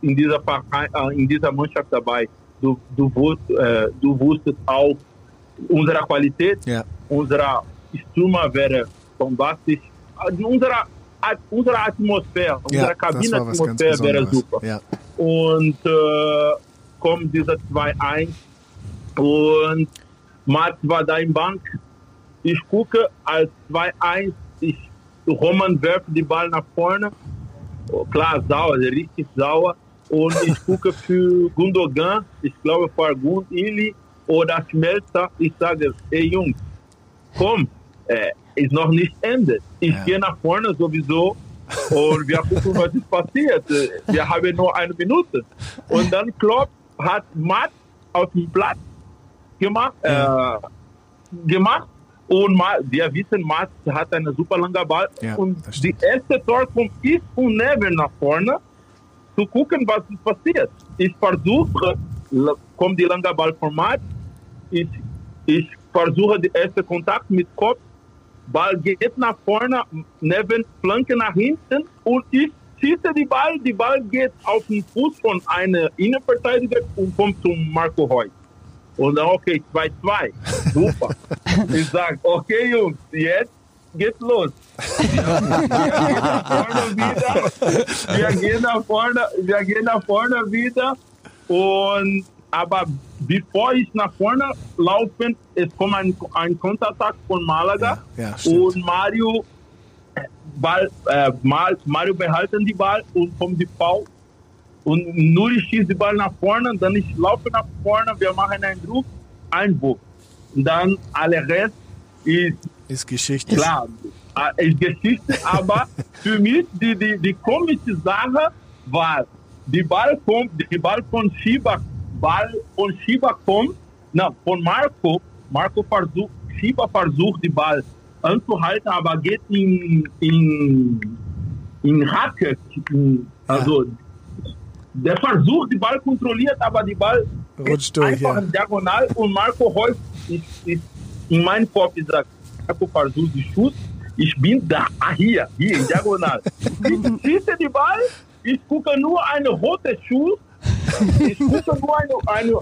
in dieser Verein, äh, in dieser Mannschaft dabei. Du, du, wusst, äh, du wusstest auch unsere Qualität, Ja. unser Stürmer wäre bombastisch. Also unsere unsere Atmosphäre, unsere ganz Kabinenatmosphäre wäre super. Ja. Und äh, kommt dieser 2-1 und Mats war da im Bank. Ich gucke als 2-1, ich Roman werft die Ball nach vorne. Oh, klar, sauer, richtig sauer. Und ich gucke für Gundogan, ich glaube Fargun, Ili oder Schmelzer. Ich sage, ey Jungs, komm, äh, ist noch nicht Ende. Ich Ja. gehe nach vorne sowieso und wir gucken, was ist passiert. Wir haben nur eine Minute. Und dann Klopp hat Matt auf dem Platz gemacht, äh, gemacht und wir wissen, Matt hat einen super langen Ball Ja, und die erste Tor kommt ist und Neven nach vorne zu gucken, was ist passiert. Ich versuche, kommt die lange Ball von Matt, ich, ich versuche den ersten Kontakt mit Kopf, Ball geht nach vorne, neben Flanke nach hinten und ich schieße die Ball, die Ball geht auf den Fuß von einem Innenverteidiger und kommt zum Marco Reus. Und dann, okay, 2-2, super. ich sage, okay Jungs, jetzt geht's los. Wir gehen nach vorne wieder, wir gehen nach vorne, wir gehen nach vorne wieder und aber bevor ich nach vorne laufe, es kommt ein, ein Konterattack von Malaga Ja, ja, und Mario Ball, äh, Mario behalten die Ball und kommt die Foul und Nuri schießt die Ball nach vorne, dann ich laufe nach vorne, wir machen einen Druck, Einwurf. Und dann alle Rest ist Ist Geschichte. klar, äh, ist Geschichte, aber für mich die, die, die komische Sache war, die Ball kommt, die Ball von Shiba, Ball von Shiba kommt, na, von Marco, Marco versucht, Shiba versucht die Ball anzuhalten, aber geht in, in, in Hacke, in, also, der versucht, die Ball kontrolliert, aber die Ball Rutscht durch, einfach ja. in Diagonal und Marco Reus ist, ist in meinem Kopf gesagt, Marco versucht die Schuss, ich bin da, ah, hier, hier in Diagonal. ich schieße die Ball, ich gucke nur eine rote Schuh, ich gucke nur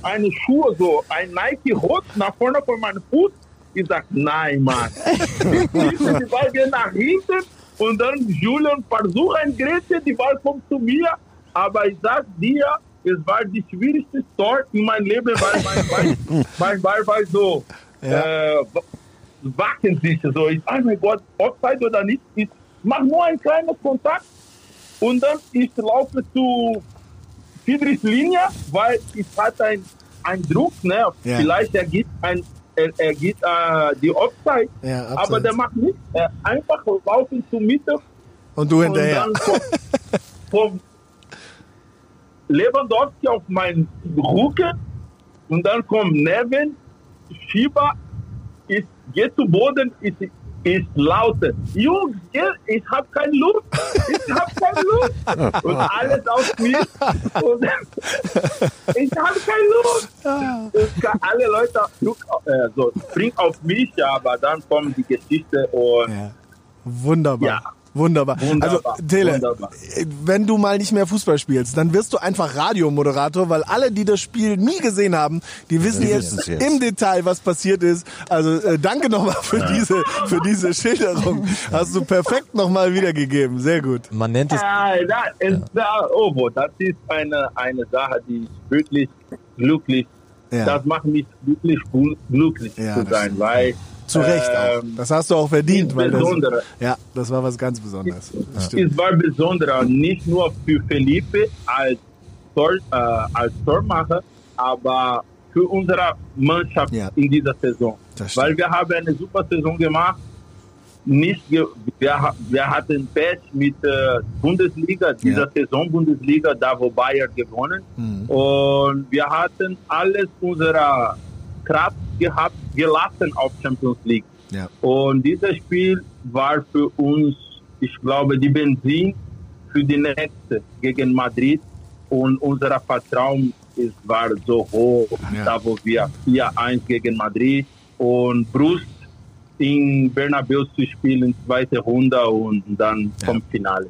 eine, Schuhe, so ein Nike Rot nach vorne von meinem Fuß. Ich sag, nein, Mann. Die Ball geht nach hinten und dann Julian versucht ein Grätsche, die Ball kommt zu mir, aber ich sag dir, es war die schwierigste Tor in meinem Leben, weil mein Bein, mein Bein war so äh, wacken sich so. Ich sag, mein Gott, Offside oder nicht, ich mach nur einen kleinen Kontakt und dann ich laufe zu Friedrichs Linie, weil ich hatte ein, ein Druck, ne? Ja. Vielleicht er gibt ein er, er gibt äh, die Offside, Ja, aber der macht nichts. Er einfach laufen zur Mitte Und du hinterher. und dann vom, vom Lewandowski auf meinen Rücken und dann kommt Nevin, Schieber, ist, geht zu Boden, ist, ist lauter. Jungs, ich hab keine Luft, ich hab keine Luft. Und alles auf mich. Und ich hab keine Luft. Und alle Leute äh, so, springen auf mich, aber dann kommt die Geschichte und Ja. Wunderbar. Ja. Wunderbar. Wunderbar, Also, Tele, wunderbar. wenn du mal nicht mehr Fußball spielst, dann wirst du einfach Radiomoderator, weil alle, die das Spiel nie gesehen haben, die wissen Die jetzt, jetzt. im Detail, was passiert ist. Also äh, danke nochmal für diese für diese Schilderung. Hast du perfekt nochmal wiedergegeben. Sehr gut. Man nennt es Ah, da, es, da, oh, das ist eine, eine Sache, die ist wirklich glücklich. Ja. Das macht mich wirklich gl- glücklich Ja, zu das sein, weil Zu Recht auch. ähm, Das hast du auch verdient. Weil das, ja, das war was ganz Besonderes. Das es war besonderer, nicht nur für Felipe als, Tor, äh, als Tormacher, aber für unsere Mannschaft Ja. in dieser Saison. Weil wir haben eine super Saison gemacht. Nicht ge wir, wir hatten Pech mit äh, Bundesliga, dieser Ja. Saison Bundesliga, da wo Bayern gewonnen. Mhm. Und wir hatten alles unserer Kraft gehabt, gelassen auf Champions League. Ja. Und dieses Spiel war für uns, ich glaube, die Benzin für die nächste gegen Madrid. Und unser Vertrauen ist, war so hoch, Ja. da wo wir 4-1 gegen Madrid und Brust in Bernabeu zu spielen, zweite Runde und dann Ja. vom Finale.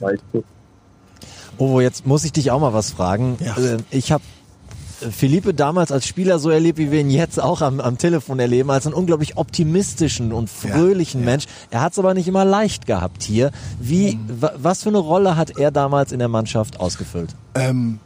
Weißt du? Oh, jetzt muss ich dich auch mal was fragen. Ja. Äh, Ich habe Philippe damals als Spieler so erlebt, wie wir ihn jetzt auch am, am Telefon erleben, als einen unglaublich optimistischen und fröhlichen Ja, ja. Mensch. Er hat es aber nicht immer leicht gehabt hier. Wie, Mhm. wa, was für eine Rolle hat er damals in der Mannschaft ausgefüllt? Ähm,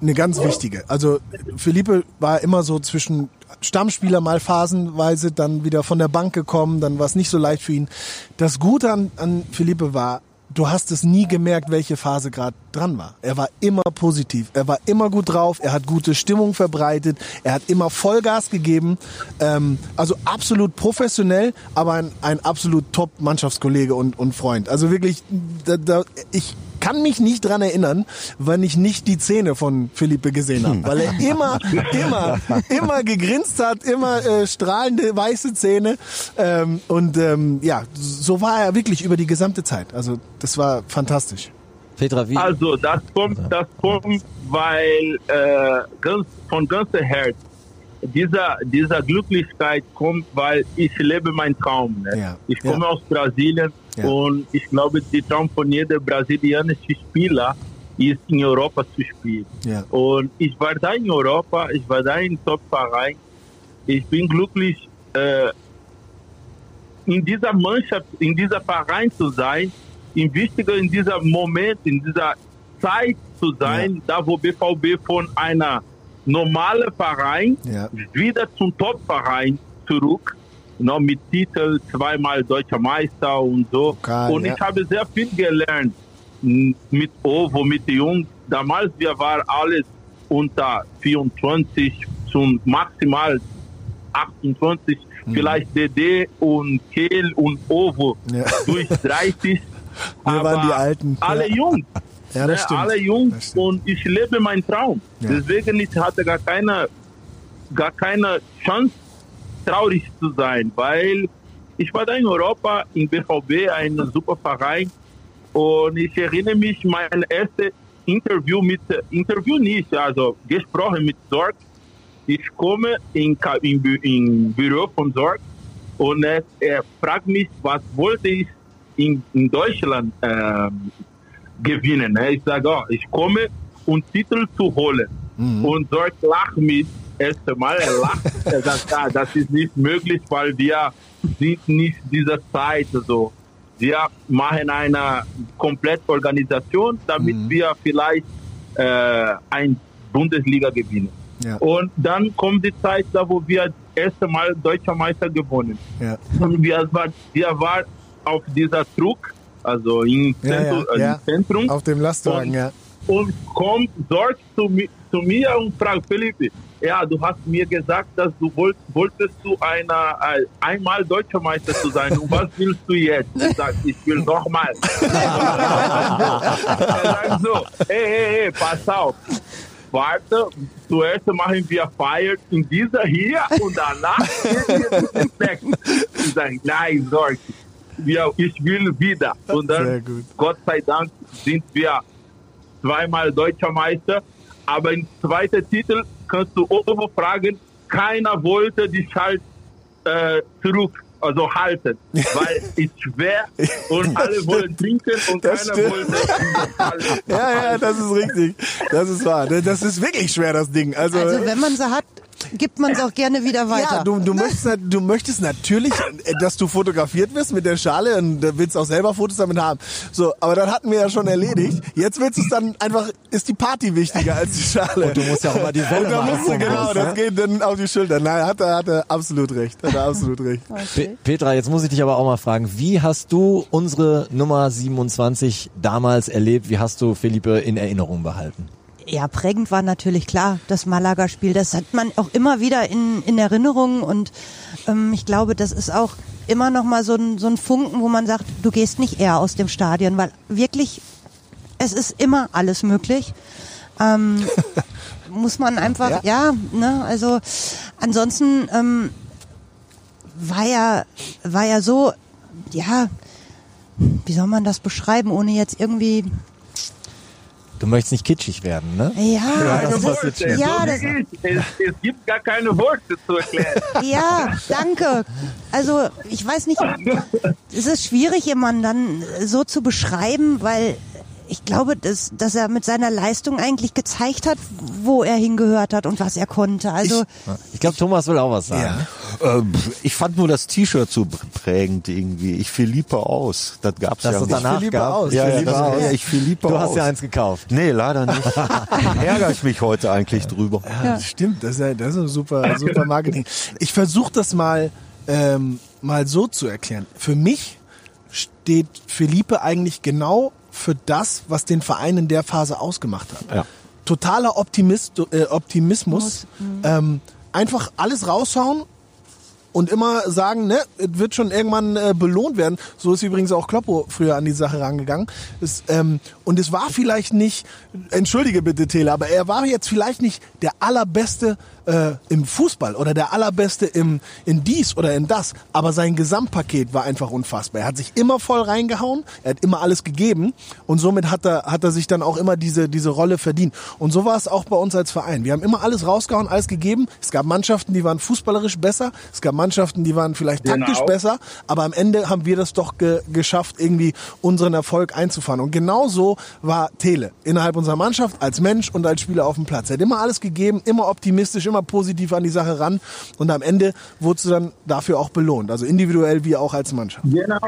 eine ganz wichtige. Also Philippe war immer so zwischen Stammspieler mal phasenweise, dann wieder von der Bank gekommen, dann war es nicht so leicht für ihn. Das Gute an, an Philippe war, du hast es nie gemerkt, welche Phase gerade dran war. Er war immer positiv, er war immer gut drauf, er hat gute Stimmung verbreitet, er hat immer Vollgas gegeben. Ähm, also absolut professionell, aber ein, ein absolut Top-Mannschaftskollege und, und Freund. Also wirklich, da, da, ich kann mich nicht dran erinnern, wenn ich nicht die Zähne von Philippe gesehen habe, weil er immer, immer, immer gegrinst hat, immer äh, strahlende weiße Zähne ähm, und ähm, ja, so war er wirklich über die gesamte Zeit. Also das war fantastisch. Petra, wie? Also das kommt, das kommt, weil äh, ganz, von ganzem Herz dieser, dieser Glücklichkeit kommt, weil ich lebe meinen Traum. Ne? Ja. Ich komme Ja. aus Brasilien Ja. und ich glaube, die Traum von jedem brasilianischen Spieler ist in Europa zu spielen. Ja. Und ich war da in Europa, ich war da in Top-Verein. Ich bin glücklich, äh, in dieser Mannschaft, in dieser Verein zu sein, in wichtiger in dieser Moment, in dieser Zeit zu sein, da wo BVB von einer normalen Verein Ja. wieder zum Top-Verein zurück, noch mit Titel, zweimal deutscher Meister und so. Pokal, und ja. ich habe sehr viel gelernt mit Ovo, mit den Jungs. Damals, wir waren alles unter 24 zum maximal 28, vielleicht DD und Kehl und Ovo Mhm. Ja. durch 30. Wir waren die Alten. Alle Ja. Jungs. Ja, das Ne, stimmt. Alle Das Jungs stimmt. und ich lebe meinen Traum. Ja. Deswegen ich hatte gar keine, gar keine Chance, traurig zu sein, weil ich war da in Europa, in BVB, ein super Verein und ich erinnere mich, mein erstes Interview mit, Interview nicht, also gesprochen mit Sorg. Ich komme in, in, in Büro von Sorg und er, er fragt mich, was wollte ich in, in Deutschland ähm, gewinnen. Ne? Ich sage, oh, ich komme, um Titel zu holen. Und Sorg lacht mit. Erste Mal, er lacht. er sagt, ah, das ist nicht möglich, weil wir sind nicht dieser Zeit so. Wir machen eine Komplettorganisation, damit wir vielleicht äh, ein Bundesliga gewinnen. Ja. Und dann kommt die Zeit, da wo wir das erste Mal deutscher Meister gewonnen. Ja. Und wir waren, wir waren auf dieser Druck, also im Ja, Zentrum, ja, ja. Im Zentrum Auf dem Lastwagen, Und- ja. und kommt dort zu, zu mir und fragt, Felipe, ja, du hast mir gesagt, dass du wollt, wolltest du einer, äh, einmal deutscher Meister zu sein. Und was willst du jetzt? Ich sag, ich will nochmal. er sagt so, hey, hey, hey, pass auf. Warte, zuerst machen wir Feier in dieser hier und danach gehen wir zu dem nächsten. Ich sage, nein, sorry. Wir, ich will wieder. Und dann. Gott sei Dank, sind wir zweimal deutscher Meister. Aber im zweiten Titel kannst du Ovo fragen, keiner wollte die Schalt äh, zurück, also halten, weil es schwer und alle wollen trinken und Das keiner stimmt. wollte Ja, ja, das ist richtig. Das ist wahr. Das ist wirklich schwer, das Ding. Also, Also wenn man sie hat, gibt man es auch gerne wieder weiter. ja, du, du, möchtest, du möchtest natürlich, äh, dass du fotografiert wirst mit der Schale und da willst auch selber Fotos damit haben. So, aber dann hatten wir ja schon erledigt. Jetzt willst du es dann einfach, ist die Party wichtiger als die Schale. Und du musst ja auch mal die Welle Und da machen musst du, genau, das ne? geht dann auf die Schulter. Nein, hat er, hat er absolut recht. Hat er absolut recht. Pe Petra, jetzt muss ich dich aber auch mal fragen, wie hast du unsere Nummer 27 damals erlebt? Wie hast du Felipe in Erinnerung behalten? Ja, prägend war natürlich klar das Malaga-Spiel. Das hat man auch immer wieder in, in Erinnerung und ähm, ich glaube, das ist auch immer noch mal so ein, so ein Funken, wo man sagt, du gehst nicht eher aus dem Stadion, weil wirklich, es ist immer alles möglich. Ähm, muss man einfach, ja, ne, also ansonsten ähm, war ja, war ja so, ja, wie soll man das beschreiben, ohne jetzt irgendwie Du möchtest nicht kitschig werden, ne? ja, das ist, ja, so das. Es, es gibt gar keine Worte zu erklären. ja, danke. Also ich weiß nicht, es ist schwierig, jemanden dann so zu beschreiben, weil ich glaube, dass, dass er mit seiner Leistung eigentlich gezeigt hat, wo er hingehört hat und was er konnte. Also Ich glaube, Thomas will auch was sagen. Ähm, ich fand nur das T-Shirt so prägend irgendwie. Ich fiel lieber aus. Das gab's Dass ja es nicht. danach lieber gab. aus. Ja, Ich ja, das, aus. ja, ich fiel lieber Du aus. hast ja eins gekauft. Nee, leider nicht. Ärgere ich mich heute eigentlich drüber. Ja, das stimmt. Das ist, ja, das ist ein super, super Marketing. Ich versuche das mal, ähm, mal so zu erklären. Für mich steht Felipe eigentlich genau für das, was den Verein in der Phase ausgemacht hat. Ja. Totaler Optimist, äh, Optimismus. Ähm, einfach alles raushauen und immer sagen, ne, es wird schon irgendwann äh, belohnt werden. So ist übrigens auch Kloppo früher an die Sache rangegangen. Es, ähm, und es war vielleicht nicht, entschuldige bitte Tele, aber er war jetzt vielleicht nicht der allerbeste äh, im Fußball oder der allerbeste im in dies oder in das, aber sein Gesamtpaket war einfach unfassbar. Er hat sich immer voll reingehauen, er hat immer alles gegeben und somit hat er hat er sich dann auch immer diese diese Rolle verdient. Und so war es auch bei uns als Verein. Wir haben immer alles rausgehauen, alles gegeben. Es gab Mannschaften, die waren fußballerisch besser, es gab Mannschaften, die waren vielleicht Genau. taktisch besser, aber am Ende haben wir das doch ge geschafft, irgendwie unseren Erfolg einzufahren. Und genauso war Tele innerhalb unserer Mannschaft als Mensch und als Spieler auf dem Platz. Er hat immer alles gegeben, immer optimistisch, immer positiv an die Sache ran und am Ende wurdest du dann dafür auch belohnt, also individuell wie auch als Mannschaft. Genau,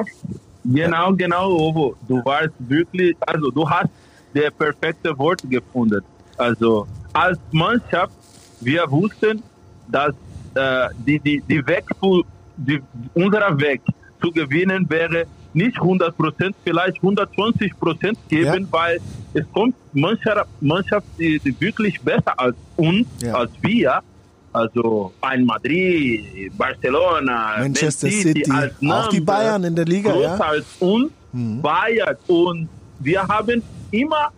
genau, genau, Ovo. Du warst wirklich, also du hast der perfekte Wort gefunden. Also als Mannschaft, wir wussten, dass äh, die, die, die Weg, die, unser Weg zu gewinnen wäre nicht 100 Prozent, vielleicht 120 Prozent geben, Ja. weil es kommt Mannschaft, Mannschaft die, die wirklich besser als uns, Ja. als wir. Also ein Madrid, Barcelona, Manchester Man City, als auch die Name Bayern in der Liga, ja. Mhm. als uns, Bayern. Und wir haben immer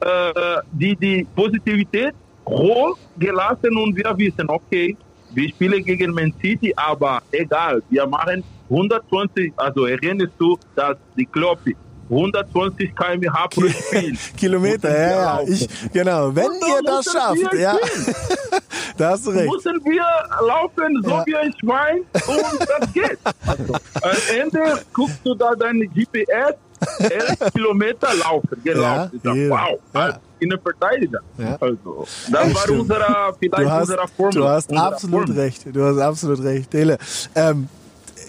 äh, die, die Positivität hoch gelassen und wir wissen, okay, wir spielen gegen Man City, aber egal, wir machen 120, also erinnerst du, dass die Kloppe 120 km/h pro Spiel. Kilometer, ja, ja. Ich, genau. Wenn Und ihr das schafft, ja. da hast du recht. Müssen wir laufen, so Ja. wie ein Schwein, und das geht. Also, am Ende guckst du da deine GPS, 11 Kilometer laufen, gelaufen. Sag, ja. wow, Ja. Als Innenverteidiger. Ja. Also, das war stimmt. unsere, vielleicht hast, unsere Formel. du hast absolut Formel. recht. Du hast absolut recht. Tele, ähm,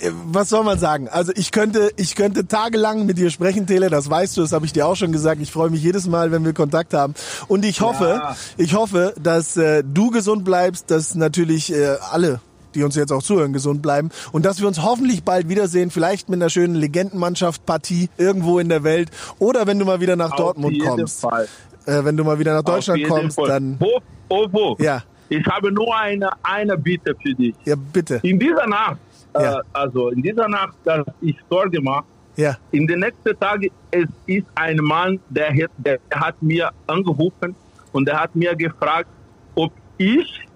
äh, was soll man sagen? Also ich könnte, ich könnte tagelang mit dir sprechen, Tele, das weißt du, das habe ich dir auch schon gesagt. Ich freue mich jedes Mal, wenn wir Kontakt haben. Und ich hoffe, Ja. ich hoffe, dass äh, du gesund bleibst, dass natürlich äh, alle die uns jetzt auch zuhören, gesund bleiben und dass wir uns hoffentlich bald wiedersehen, vielleicht mit einer schönen Legendenmannschaft-Partie irgendwo in der Welt oder wenn du mal wieder nach Auf Dortmund jeden kommst. Fall. Äh, wenn du mal wieder nach Deutschland kommst, Fall. dann Wo, oh, wo? Ja. Ich habe nur eine, eine Bitte für dich. ja bitte. In dieser Nacht, Ja. äh, also in dieser Nacht, dass ich Sorge mache, Ja. in den nächsten Tagen, es ist ein Mann, der, hat- der hat mir angerufen und der hat mir gefragt, ob ich,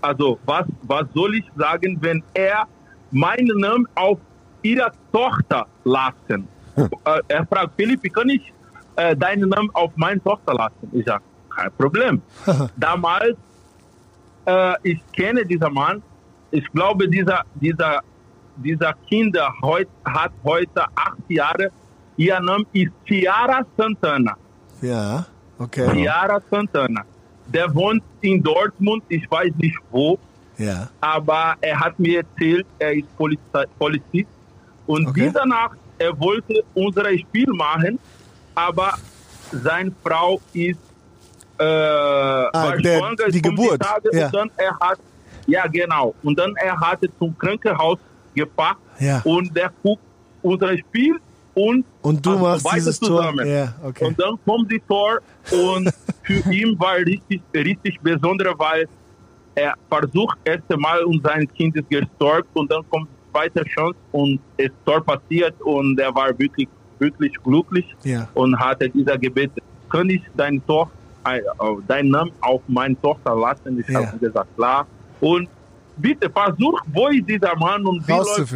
also was, was soll ich sagen, wenn er meinen Namen auf ihre Tochter lassen. Äh, er fragt, Philipp, kann ich äh, deinen Namen auf meine Tochter lassen? Ich sage, kein Problem. Damals, äh, ich kenne diesen Mann, ich glaube, dieser, dieser, dieser Kinder heut, hat heute acht Jahre. Ihr Name ist Ciara Santana. Ja, okay. Ciara Santana. Der wohnt in Dortmund, ich weiß nicht wo, Ja. aber er hat mir erzählt, er ist Polizist. Und Okay. diese Nacht, er wollte unser Spiel machen, aber seine Frau ist äh, Ah, der- schwanger, die es Geburt, Tage, ja. Und dann er hat, ja genau, und dann er hatte zum Krankenhaus gefahren Ja. und der guckt unser Spiel und Und du also machst dieses Tor. zusammen. Ja, okay. Und dann kommt die Tor und für ihn war richtig, richtig besonders, weil er versucht erst einmal und sein Kind ist gestorben und dann kommt die zweite Chance und das Tor passiert und er war wirklich, wirklich glücklich Ja. und hatte dieser Gebet, kann ich dein Tor, äh, deinen Namen auf meine Tochter lassen? Ich Ja. habe gesagt, klar. Und bitte versuch, wo ist dieser Mann und wie läuft,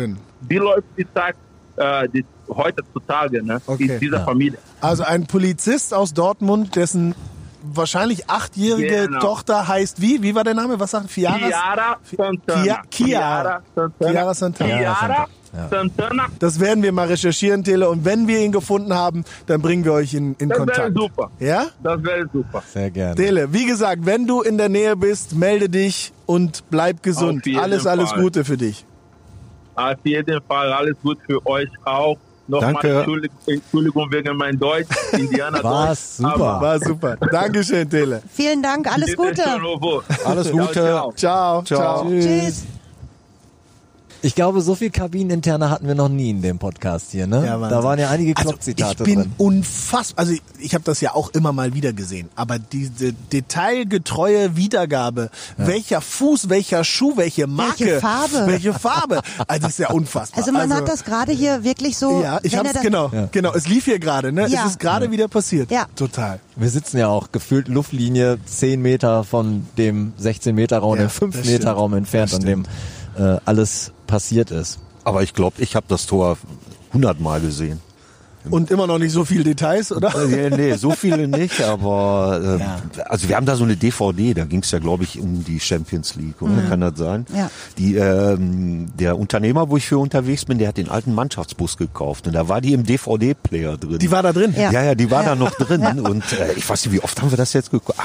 wie läuft die Zeit äh, die, heutzutage, ne? Okay. in dieser Familie. Also ein Polizist aus Dortmund, dessen wahrscheinlich achtjährige Genau. Tochter heißt wie? Wie war der Name? Was sagt Fiaras? Chiara Santana. Chiara. Santana. Chiara Santana. Santana, Das werden wir mal recherchieren, Tele. Und wenn wir ihn gefunden haben, dann bringen wir euch in, in das wäre Kontakt. super. Ja? Das wäre super. Sehr gerne. Tele, wie gesagt, wenn du in der Nähe bist, melde dich und bleib gesund. Alles, alles Fall. Gute für dich. Auf jeden Fall alles gut für euch auch. Nochmal Danke. Entschuldigung, wegen mein Deutsch, Indianer Deutsch. super. aber War super. Dankeschön, Tele. Vielen Dank, alles Gute. Alles Ciao, Gute. ciao. Ciao. Ciao. Tschüss. Ich glaube, so viel Kabineninterne hatten wir noch nie in dem Podcast hier, ne? Ja, da waren ja einige also Klopp-Zitate Ich bin drin. unfassbar, also ich, ich habe das ja auch immer mal wieder gesehen, aber diese detailgetreue Wiedergabe, welcher Fuß, welcher Schuh, welche Marke, Welche Farbe. welche Farbe, also ist ja unfassbar. Also man hat das gerade hier wirklich so. ja, ich hab's er das- genau, genau. Es lief hier gerade, ne? Ja. Es ist gerade wieder passiert. Ja. Total. Wir sitzen ja auch gefühlt Luftlinie 10 Meter von dem 16 Meter Raum, Ja, dem 5 das Meter stimmt. Raum entfernt, an dem äh, alles passiert ist. Aber ich glaube, ich habe das Tor hundertmal gesehen. Und immer noch nicht so viel Details, oder? Äh, nee, so viele nicht, aber ähm, Ja. also wir haben da so eine DVD, da ging es ja, glaube ich, um die Champions League, oder? Kann das sein? Ja. Die, ähm, der Unternehmer, wo ich für unterwegs bin, der hat den alten Mannschaftsbus gekauft und da war die im DVD-Player drin. Die war da drin. Ja. ja, ja, die war da noch drin und äh, ich weiß nicht, wie oft haben wir das jetzt geguckt?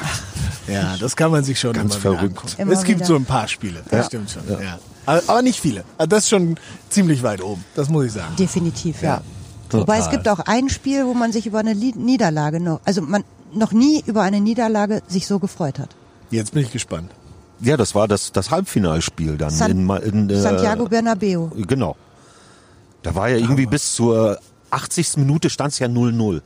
Ja, das kann man sich schon Ganz verrückt. es gibt wieder. so ein paar Spiele, das stimmt schon. Ja. Aber nicht viele. Also Das ist schon ziemlich weit oben, das muss ich sagen. Definitiv, ja. Total. Wobei es gibt auch ein Spiel, wo man sich über eine Niederlage noch, also man noch nie über eine Niederlage sich so gefreut hat. Jetzt bin ich gespannt. ja, das war das, das Halbfinalspiel dann. San- in, in, äh, Santiago Bernabeo. Genau. Da war ja irgendwie bis zur 80. Minute stand es ja 0-0.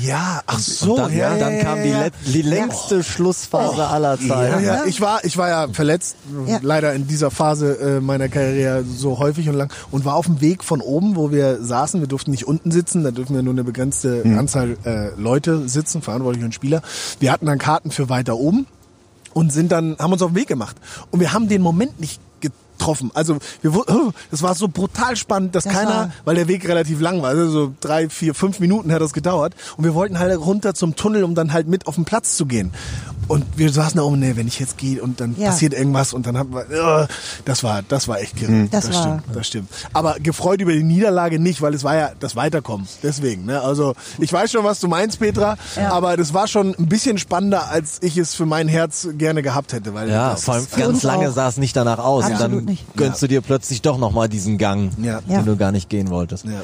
Ja, ach so, Und dann, ja, dann ja, kam ja, die, ja. let- die längste Schlussphase aller Ja, Zeiten. ja, ich war, ich war ja verletzt, Ja. leider in dieser Phase äh, meiner Karriere so häufig und lang und war auf dem Weg von oben, wo wir saßen. Wir durften nicht unten sitzen, da dürfen wir nur eine begrenzte Anzahl äh, Leute sitzen, Verantwortliche und Spieler. Wir hatten dann Karten für weiter oben und sind dann, haben uns auf den Weg gemacht. Und wir haben den Moment nicht getroffen. Also wir, oh, das war so brutal spannend, dass Das keiner, weil der Weg relativ lang war, also so drei, vier, fünf Minuten hat das gedauert. Und wir wollten halt runter zum Tunnel, um dann halt mit auf den Platz zu gehen. Und wir saßen da oben, nee, wenn ich jetzt gehe und dann Ja. passiert irgendwas und dann haben wir, äh, das war, das war echt kirre. Das war- stimmt, das stimmt. Aber gefreut über die Niederlage nicht, weil es war ja das Weiterkommen. Deswegen, ne? Also ich weiß schon, was du meinst, Petra, Ja. aber das war schon ein bisschen spannender, als ich es für mein Herz gerne gehabt hätte, weil Ja, das vor allem ganz lange auch. sah es nicht danach aus. Und Absolut dann nicht. gönnst du dir plötzlich doch nochmal diesen Gang, Ja. den Ja. du gar nicht gehen wolltest. ja.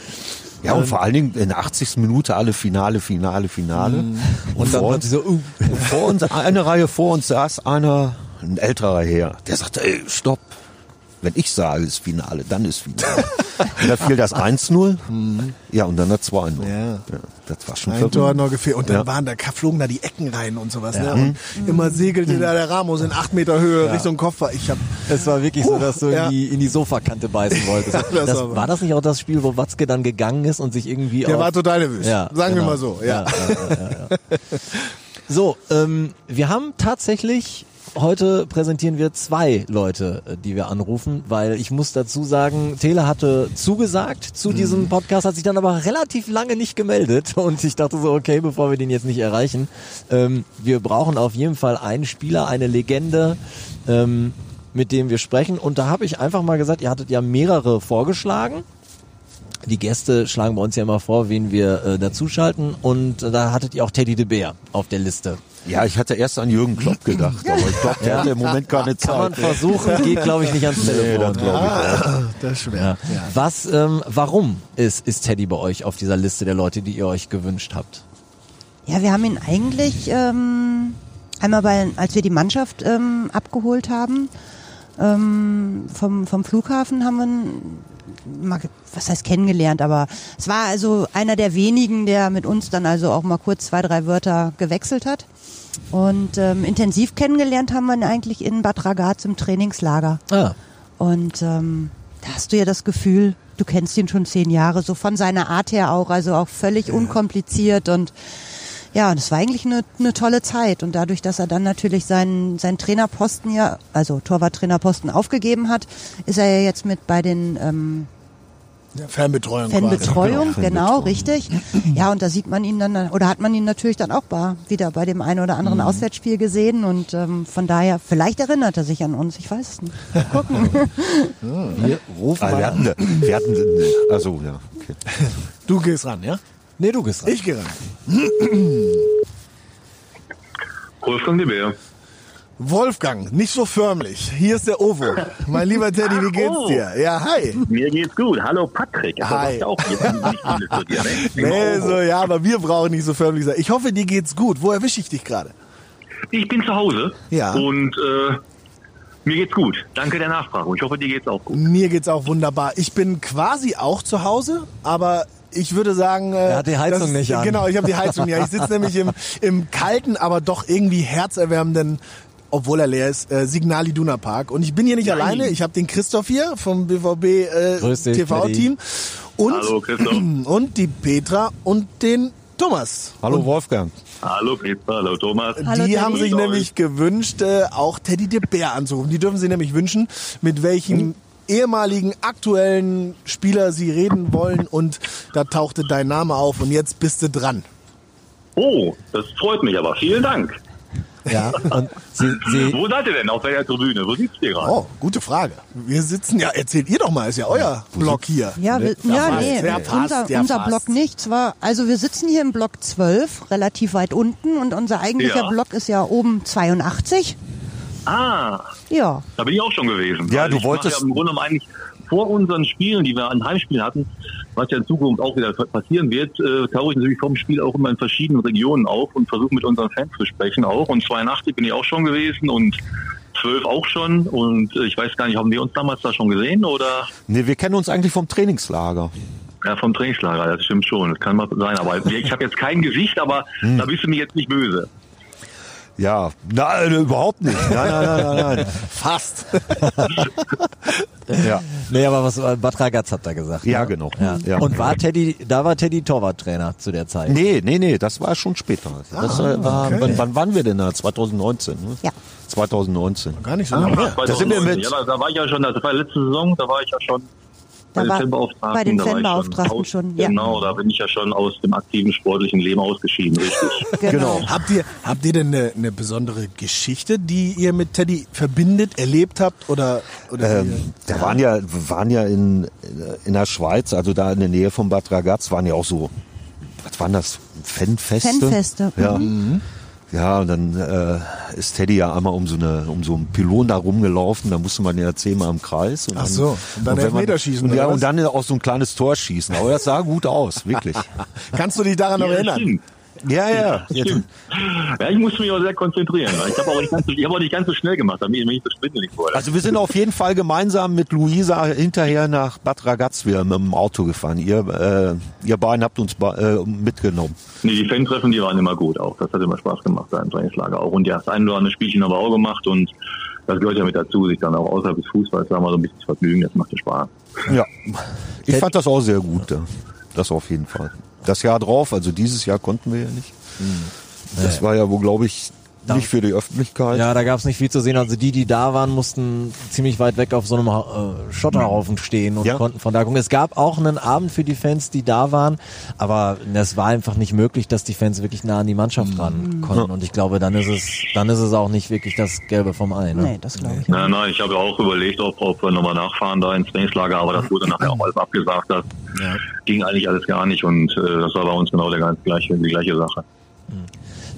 Ja, und vor allen Dingen in der 80. Minute alle Finale, Finale, Finale. Mhm. Und, dann vor, uns, so, uh. und vor uns, eine Reihe vor uns saß einer, ein älterer Herr, der sagte, ey, stopp. Wenn ich sage, es ist Finale, dann ist Finale. und da fiel das 1-0. Ja, und dann das 2-0. Mhm. Ja. das war schon Ein verrückt. Tor noch gefehlt. Und dann Ja. waren da, flogen da die Ecken rein und sowas. Ne? Und immer segelte da der Ramos in acht Meter Höhe Richtung Kopfball. Ich hab, Es war wirklich so, dass du ja. in, die, in die Sofakante beißen wolltest. das das, war- war das nicht auch das Spiel, wo Watzke dann gegangen ist und sich irgendwie der war total nervös. Ja, Sagen genau. wir mal so. Ja. Ja, ja, ja, ja, ja. So, ähm, wir haben tatsächlich heute präsentieren wir zwei Leute, äh, die wir anrufen, weil ich muss dazu sagen, Tele hatte zugesagt zu Mhm. diesem Podcast, hat sich dann aber relativ lange nicht gemeldet und ich dachte so, okay, bevor wir den jetzt nicht erreichen, ähm, wir brauchen auf jeden Fall einen Spieler, eine Legende, ähm, mit dem wir sprechen und da habe ich einfach mal gesagt, ihr hattet ja mehrere vorgeschlagen. Die Gäste schlagen bei uns ja immer vor, wen wir äh, dazuschalten und äh, da hattet ihr auch Teddy de Beer auf der Liste. Ja, ich hatte erst an Jürgen Klopp gedacht, aber ich glaube, der hat im Moment keine Zeit. Kann man versuchen, geht glaube ich nicht ans Nee, Telefon. das glaube ich auch. Ah, das ist schwer. Ja. Ja. Was, ähm, warum ist, ist Teddy bei euch auf dieser Liste der Leute, die ihr euch gewünscht habt? Ja, wir haben ihn eigentlich ähm, einmal bei, als wir die Mannschaft ähm, abgeholt haben ähm, vom, vom Flughafen, haben wir ihn mal, was heißt kennengelernt, aber es war also einer der wenigen, der mit uns dann also auch mal kurz zwei, drei Wörter gewechselt hat. Und ähm, intensiv kennengelernt haben wir ihn eigentlich in Bad Ragaz im Trainingslager. Ah, Und ähm, da hast du ja das Gefühl, du kennst ihn schon zehn Jahre, so von seiner Art her auch, also auch völlig unkompliziert und ja, das war eigentlich eine, eine tolle Zeit. Und dadurch, dass er dann natürlich seinen, seinen Trainerposten ja, also Torwarttrainerposten aufgegeben hat, ist er ja jetzt mit bei den ähm, Ja, Fernbetreuung Fanbetreuung, quasi. genau, richtig. Ja, und da sieht man ihn dann, oder hat man ihn natürlich dann auch bei, wieder bei dem einen oder anderen Auswärtsspiel gesehen und ähm, von daher, vielleicht erinnert er sich an uns, ich weiß es nicht. Mal Gucken. Wir rufen Ah, mal wir an. hatten, wir hatten, also ja, okay. Du gehst ran, ja? Nee, du gehst ran. Ich gehe ran. Wolfgang de Bär. Wolfgang, nicht so förmlich. Hier ist der Ovo. Mein lieber Teddy, wie geht's dir? Ja, hi. Mir geht's gut. Hallo Patrick. Aber Hi. auch jetzt nicht dir, ne? Nee, so, ja, aber wir brauchen nicht so förmlich sein. Ich hoffe, dir geht's gut. Wo erwische ich dich gerade? Ich bin zu Hause Ja. und äh, mir geht's gut. Danke der Nachfrage. Und ich hoffe, dir geht's auch gut. Mir geht's auch wunderbar. Ich bin quasi auch zu Hause, aber ich würde sagen, äh, Er hat die Heizung das- nicht an. Genau, ich habe die Heizung nicht. Ich sitze nämlich im, im kalten, aber doch irgendwie herzerwärmenden, obwohl er leer ist, äh, Signal Iduna Park. Und ich bin hier nicht alleine. Ich habe den Christoph hier vom BVB äh, TV-Team und Hallo, Christoph. und die Petra und den Thomas. Hallo Wolfgang. Hallo Peter, hallo Thomas. Hallo, die Teddy. haben sich nämlich gewünscht, äh, auch Teddy de Bär anzurufen. Die dürfen sie nämlich wünschen, mit welchem ehemaligen aktuellen Spieler sie reden wollen. Und da tauchte dein Name auf und jetzt bist du dran. Oh, das freut mich aber. Vielen Dank. Ja, und sie, sie, Wo seid ihr denn? Auf welcher Tribüne? Wo sitzt ihr gerade? Oh, gute Frage. Wir sitzen ja, erzählt ihr doch mal, ist ja euer Blog hier. Ja, wir, ja, passt, nee, der passt, unser, der unser passt. Block nicht. Zwar, also wir sitzen hier im Block 12, relativ weit unten und unser eigentlicher Ja. Block ist ja oben 82. Ah, Ja, da bin ich auch schon gewesen. Ja, du ich wolltest- Ja Im Grunde genommen eigentlich vor unseren Spielen, die wir an Heimspielen hatten, was ja in Zukunft auch wieder passieren wird, äh, tauche ich natürlich vom Spiel auch immer in verschiedenen Regionen auf und versuche mit unseren Fans zu sprechen auch. Und 82 bin ich auch schon gewesen und 12 auch schon. Und äh, ich weiß gar nicht, haben wir uns damals da schon gesehen oder? Nee, wir kennen uns eigentlich vom Trainingslager. Ja, vom Trainingslager, das stimmt schon. Das kann mal sein. Aber ich habe jetzt kein Gesicht, aber Hm. da bist du mir jetzt nicht böse. Ja, nein, überhaupt nicht. Nein, nein, nein, nein, nein. Fast. Ja, nee, aber was Bad Ragaz hat er gesagt. Ja, ne? genau. Ja. Ja. Und war Teddy, da war Teddy Torwarttrainer zu der Zeit. nee, nee, nee, das war schon später. Das äh, war, okay. wann, wann waren wir denn da? 2019, ne? Ja. 2019. Gar nicht so lange her. Da sind wir mit- Ja, da, da war ich ja schon, das war letzte Saison, da war ich ja schon Da bei den war- Fanbeauftragten. bei den Fanbeauftragten aus, schon, ja. Genau, da bin ich ja schon aus dem aktiven sportlichen Leben ausgeschieden, richtig. genau. Habt ihr, habt ihr denn eine, eine besondere Geschichte, die ihr mit Teddy verbindet, erlebt habt oder, oder Ähm, da waren ja, waren ja in, in der Schweiz, also da in der Nähe von Bad Ragaz, waren ja auch so, was waren das? Fanfeste? Fanfeste, Ja. mhm. Ja, und dann äh, ist Teddy ja einmal um so eine, um so einen Pylon da rumgelaufen, da musste man ja zehnmal im Kreis. Und Ach so, und dann wenn man- Elfmeterschießen, Und, ja, was? und dann auch so ein kleines Tor schießen. Aber das sah gut aus, wirklich. Kannst du dich daran noch Ja, erinnern? Ja, ja. Stimmt. Ja, ich musste mich auch sehr konzentrieren. Ich habe auch, nicht ganz so- ich hab auch nicht ganz so schnell gemacht, damit ich mir nicht so schwindelig wurde. Also wir sind auf jeden Fall gemeinsam mit Luisa hinterher nach Bad Ragaz wir mit dem Auto gefahren. Ihr, äh, ihr beiden habt uns äh, mitgenommen. Nee, die Fan-Treffen, die waren immer gut auch. Das hat immer Spaß gemacht, da im Trainingslager auch. Und ja, das ein oder andere Spielchen haben wir auch gemacht und das gehört ja mit dazu, sich dann auch außerhalb des Fußballs da mal so ein bisschen zu vergnügen, das macht ja Spaß. Ja. Ich fand das auch sehr gut. Das auf jeden Fall. Das Jahr drauf, also dieses Jahr konnten wir ja nicht. Das war ja wohl, glaube ich, nicht für die Öffentlichkeit. Ja, da gab es nicht viel zu sehen. Also die, die da waren, mussten ziemlich weit weg auf so einem äh, Schotterhaufen stehen und Ja. konnten von da gucken. Es gab auch einen Abend für die Fans, die da waren, aber es war einfach nicht möglich, dass die Fans wirklich nah an die Mannschaft ran konnten. Und ich glaube, dann ist es, dann ist es auch nicht wirklich das Gelbe vom Ei. Ne? Nee, das glaube ich. Nein, nein, ich habe auch überlegt, ob, ob wir nochmal nachfahren da ins Trainingslager, aber das wurde nachher auch alles abgesagt. Das ging eigentlich alles gar nicht und äh, das war bei uns genau der ganz gleiche, die gleiche Sache.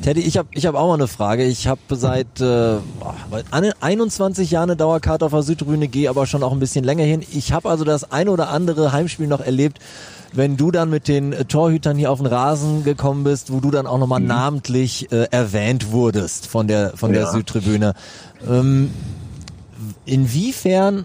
Teddy, ich habe ich hab auch mal eine Frage. Ich habe seit äh, boah, eine- 21 Jahren eine Dauerkarte auf der Südtribüne, gehe aber schon auch ein bisschen länger hin. Ich habe also das ein oder andere Heimspiel noch erlebt, wenn du dann mit den äh, Torhütern hier auf den Rasen gekommen bist, wo du dann auch nochmal namentlich äh, erwähnt wurdest von der von der Ja. Südtribüne. Ähm, inwiefern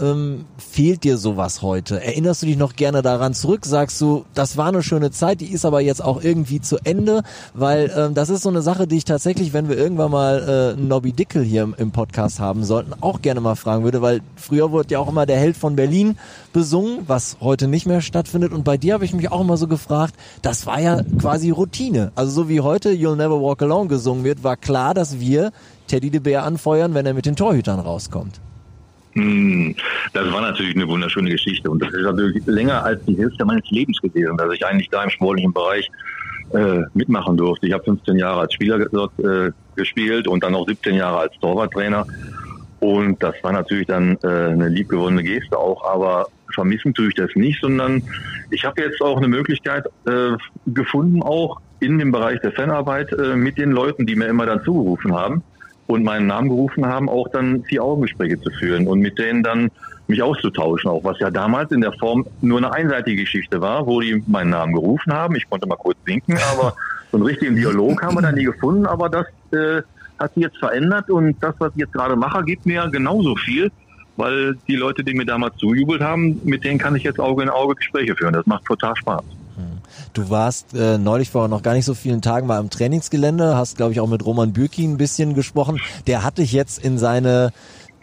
ähm, fehlt dir sowas heute? Erinnerst du dich noch gerne daran zurück? Sagst du, das war eine schöne Zeit, die ist aber jetzt auch irgendwie zu Ende, weil ähm, das ist so eine Sache, die ich tatsächlich, wenn wir irgendwann mal äh, Nobby Dickel hier im, im Podcast haben sollten, auch gerne mal fragen würde, weil früher wurde ja auch immer der Held von Berlin besungen, was heute nicht mehr stattfindet. Und bei dir habe ich mich auch immer so gefragt, das war ja quasi Routine. Also so wie heute You'll Never Walk Alone gesungen wird, war klar, dass wir Teddy de Bär anfeuern, wenn er mit den Torhütern rauskommt. Hm, Das war natürlich eine wunderschöne Geschichte. Und das ist natürlich länger als die Hälfte meines Lebens gewesen, dass ich eigentlich da im sportlichen Bereich äh, mitmachen durfte. Ich habe 15 Jahre als Spieler dort äh, gespielt und dann auch 17 Jahre als Torwarttrainer. Und das war natürlich dann äh, eine liebgewonnene Geste auch, aber vermissen tue ich das nicht, sondern ich habe jetzt auch eine Möglichkeit äh, gefunden, auch in dem Bereich der Fanarbeit äh, mit den Leuten, die mir immer dann zugerufen haben und meinen Namen gerufen haben, auch dann vier Augengespräche zu führen und mit denen dann mich auszutauschen, auch was ja damals in der Form nur eine einseitige Geschichte war, wo die meinen Namen gerufen haben. Ich konnte mal kurz winken, aber so einen richtigen Dialog haben wir dann nie gefunden, aber das äh, hat sich jetzt verändert und das, was ich jetzt gerade mache, gibt mir genauso viel, weil die Leute, die mir damals zujubelt haben, mit denen kann ich jetzt Auge in Auge Gespräche führen. Das macht total Spaß. Du warst äh, neulich vor noch gar nicht so vielen Tagen mal im Trainingsgelände, hast glaube ich auch mit Roman Bürki ein bisschen gesprochen. Der hat dich jetzt in seine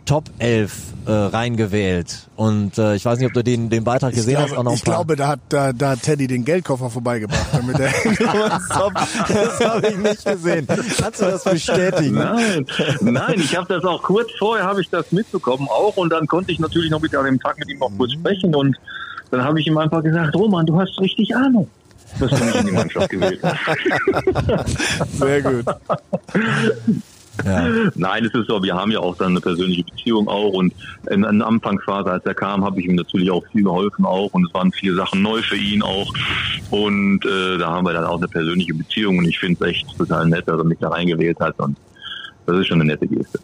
Top 11 äh, reingewählt. Und äh, ich weiß nicht, ob du den, den Beitrag gesehen hast. glaube, Auch noch ein ich glaube, da hat, da, da hat Teddy den Geldkoffer vorbeigebracht. Damit er das habe ich nicht gesehen. Kannst du das bestätigen? Nein, nein, ich habe das auch kurz vorher habe ich das mitbekommen auch und dann konnte ich natürlich noch mit an dem Tag mit ihm auch kurz sprechen und dann habe ich ihm einfach gesagt, Roman, du hast richtig Ahnung, dass du mich in die Mannschaft gewählt. Sehr gut. Ja. Nein, es ist so, wir haben ja auch dann eine persönliche Beziehung auch und in, in der Anfangsphase, als er kam, habe ich ihm natürlich auch viel geholfen auch und es waren viele Sachen neu für ihn auch und äh, da haben wir dann auch eine persönliche Beziehung und ich finde es echt total nett, dass er mich da reingewählt hat und das ist schon eine nette Geste.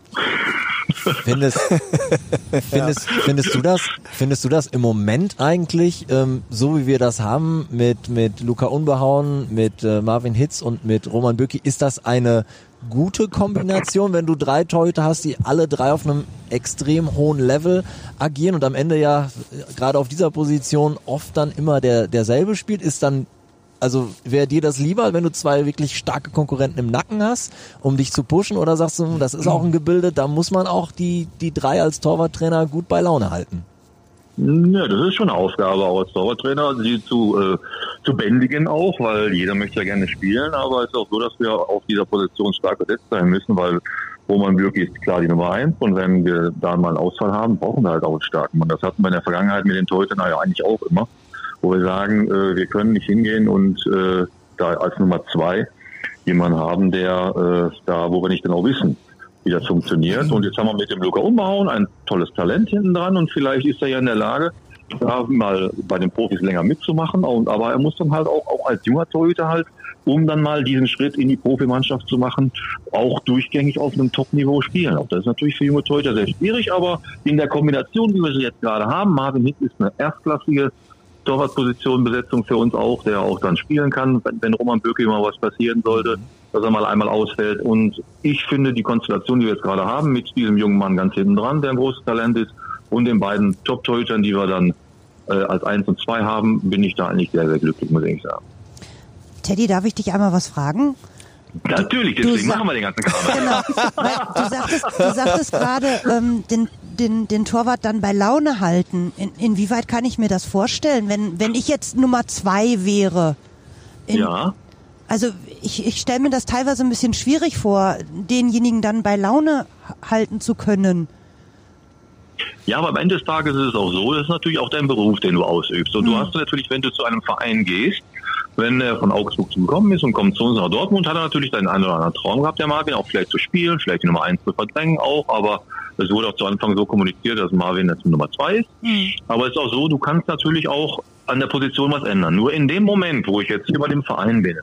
Findest, findest, findest du das, findest du das im Moment eigentlich, ähm, so wie wir das haben mit, mit Luca Unbehauen, mit äh, Marvin Hitz und mit Roman Bürki, ist das eine gute Kombination, wenn du drei Torhüter hast, die alle drei auf einem extrem hohen Level agieren und am Ende ja äh, gerade auf dieser Position oft dann immer der, derselbe spielt, ist dann also wäre dir das lieber, wenn du zwei wirklich starke Konkurrenten im Nacken hast, um dich zu pushen, oder sagst du, das ist auch ein Gebilde, da muss man auch die, die drei als Torwarttrainer gut bei Laune halten? Ja, das ist schon eine Aufgabe auch als Torwarttrainer, sie zu, äh, zu bändigen auch, weil jeder möchte ja gerne spielen, aber es ist auch so, dass wir auf dieser Position stark besetzt sein müssen, weil Roman Bürki ist klar die Nummer eins und wenn wir da mal einen Ausfall haben, brauchen wir halt auch einen starken Mann. Das hatten wir in der Vergangenheit mit den Torhütern ja eigentlich auch immer, wo wir sagen, äh, wir können nicht hingehen und äh, da als Nummer zwei jemanden haben, der äh, da, wo wir nicht genau wissen, wie das funktioniert. Und jetzt haben wir mit dem Luca umgehauen, ein tolles Talent hinten dran und vielleicht ist er ja in der Lage, da mal bei den Profis länger mitzumachen. Aber er muss dann halt auch, auch als junger Torhüter halt, um dann mal diesen Schritt in die Profimannschaft zu machen, auch durchgängig auf einem Top-Niveau spielen. Auch das ist natürlich für junge Torhüter sehr schwierig, aber in der Kombination, wie wir sie jetzt gerade haben, Marvin Hitz ist eine erstklassige Torwartposition-Besetzung für uns auch, der auch dann spielen kann, wenn, wenn Roman Böcke mal was passieren sollte, dass er mal einmal ausfällt. Und ich finde die Konstellation, die wir jetzt gerade haben, mit diesem jungen Mann ganz hinten dran, der ein großes Talent ist, und den beiden Top-Torhütern, die wir dann äh, als eins und zwei haben, bin ich da eigentlich sehr, sehr glücklich, muss ich sagen. Teddy, darf ich dich einmal was fragen? Natürlich, deswegen machen wir den ganzen Kram. Genau. Weil du sagtest, du sagtest gerade, ähm, den, den, den Torwart dann bei Laune halten. In, inwieweit kann ich mir das vorstellen, wenn, wenn ich jetzt Nummer zwei wäre? In, Ja. Also ich, ich stelle mir das teilweise ein bisschen schwierig vor, denjenigen dann bei Laune halten zu können. Ja, aber am Ende des Tages ist es auch so, das ist natürlich auch dein Beruf, den du ausübst. Und du hast natürlich, wenn du zu einem Verein gehst, wenn er von Augsburg zugekommen ist und kommt zu uns nach Dortmund, hat er natürlich den einen oder anderen Traum gehabt, der Marvin, auch vielleicht zu spielen, vielleicht die Nummer eins zu verdrängen auch, aber es wurde auch zu Anfang so kommuniziert, dass Marvin jetzt Nummer zwei ist. Aber es ist auch so, du kannst natürlich auch an der Position was ändern. Nur in dem Moment, wo ich jetzt hier bei dem Verein bin,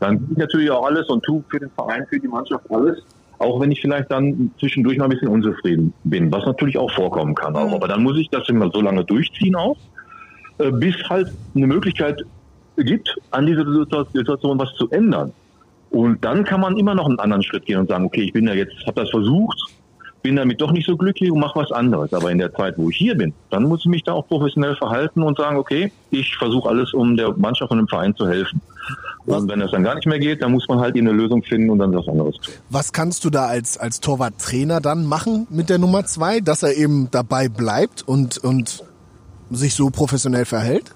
dann tue ich natürlich auch alles und tue für den Verein, für die Mannschaft alles, auch wenn ich vielleicht dann zwischendurch mal ein bisschen unzufrieden bin, was natürlich auch vorkommen kann. Auch. Aber dann muss ich das immer so lange durchziehen auch, äh, bis halt eine Möglichkeit gibt, an dieser Situa- Situation was zu ändern. Und dann kann man immer noch einen anderen Schritt gehen und sagen, okay, ich bin ja jetzt, habe das versucht, bin damit doch nicht so glücklich und mache was anderes. Aber in der Zeit, wo ich hier bin, dann muss ich mich da auch professionell verhalten und sagen, okay, ich versuche alles, um der Mannschaft und dem Verein zu helfen. Und wenn das dann gar nicht mehr geht, dann muss man halt eine Lösung finden und dann was anderes tun. Was kannst du da als, als Torwarttrainer dann machen mit der Nummer zwei, dass er eben dabei bleibt und, und sich so professionell verhält?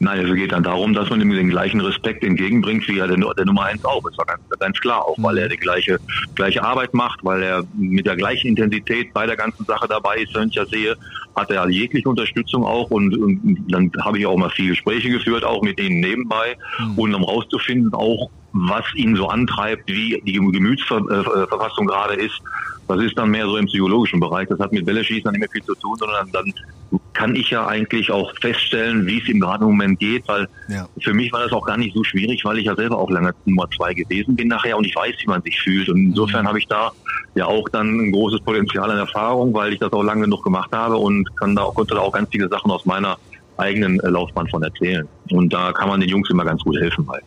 Nein, es geht dann darum, dass man ihm den gleichen Respekt entgegenbringt, wie er der, der Nummer eins auch. Das war ganz, ganz klar, auch weil er die gleiche, gleiche Arbeit macht, weil er mit der gleichen Intensität bei der ganzen Sache dabei ist, wenn ich ja sehe, hat er jegliche Unterstützung auch und, und dann habe ich auch mal viele Gespräche geführt, auch mit ihnen nebenbei, und um rauszufinden auch, was ihn so antreibt, wie die Gemütsverfassung gerade ist. Das ist dann mehr so im psychologischen Bereich. Das hat mit Bälle-Schießen dann nicht mehr viel zu tun, sondern dann kann ich ja eigentlich auch feststellen, wie es ihm gerade im Moment geht, weil Ja. für mich war das auch gar nicht so schwierig, weil ich ja selber auch lange Nummer zwei gewesen bin nachher und ich weiß, wie man sich fühlt. Und insofern habe ich da ja auch dann ein großes Potenzial an Erfahrung, weil ich das auch lange genug gemacht habe und kann da auch, konnte da auch ganz viele Sachen aus meiner eigenen äh, Laufbahn von erzählen. Und da kann man den Jungs immer ganz gut helfen bei.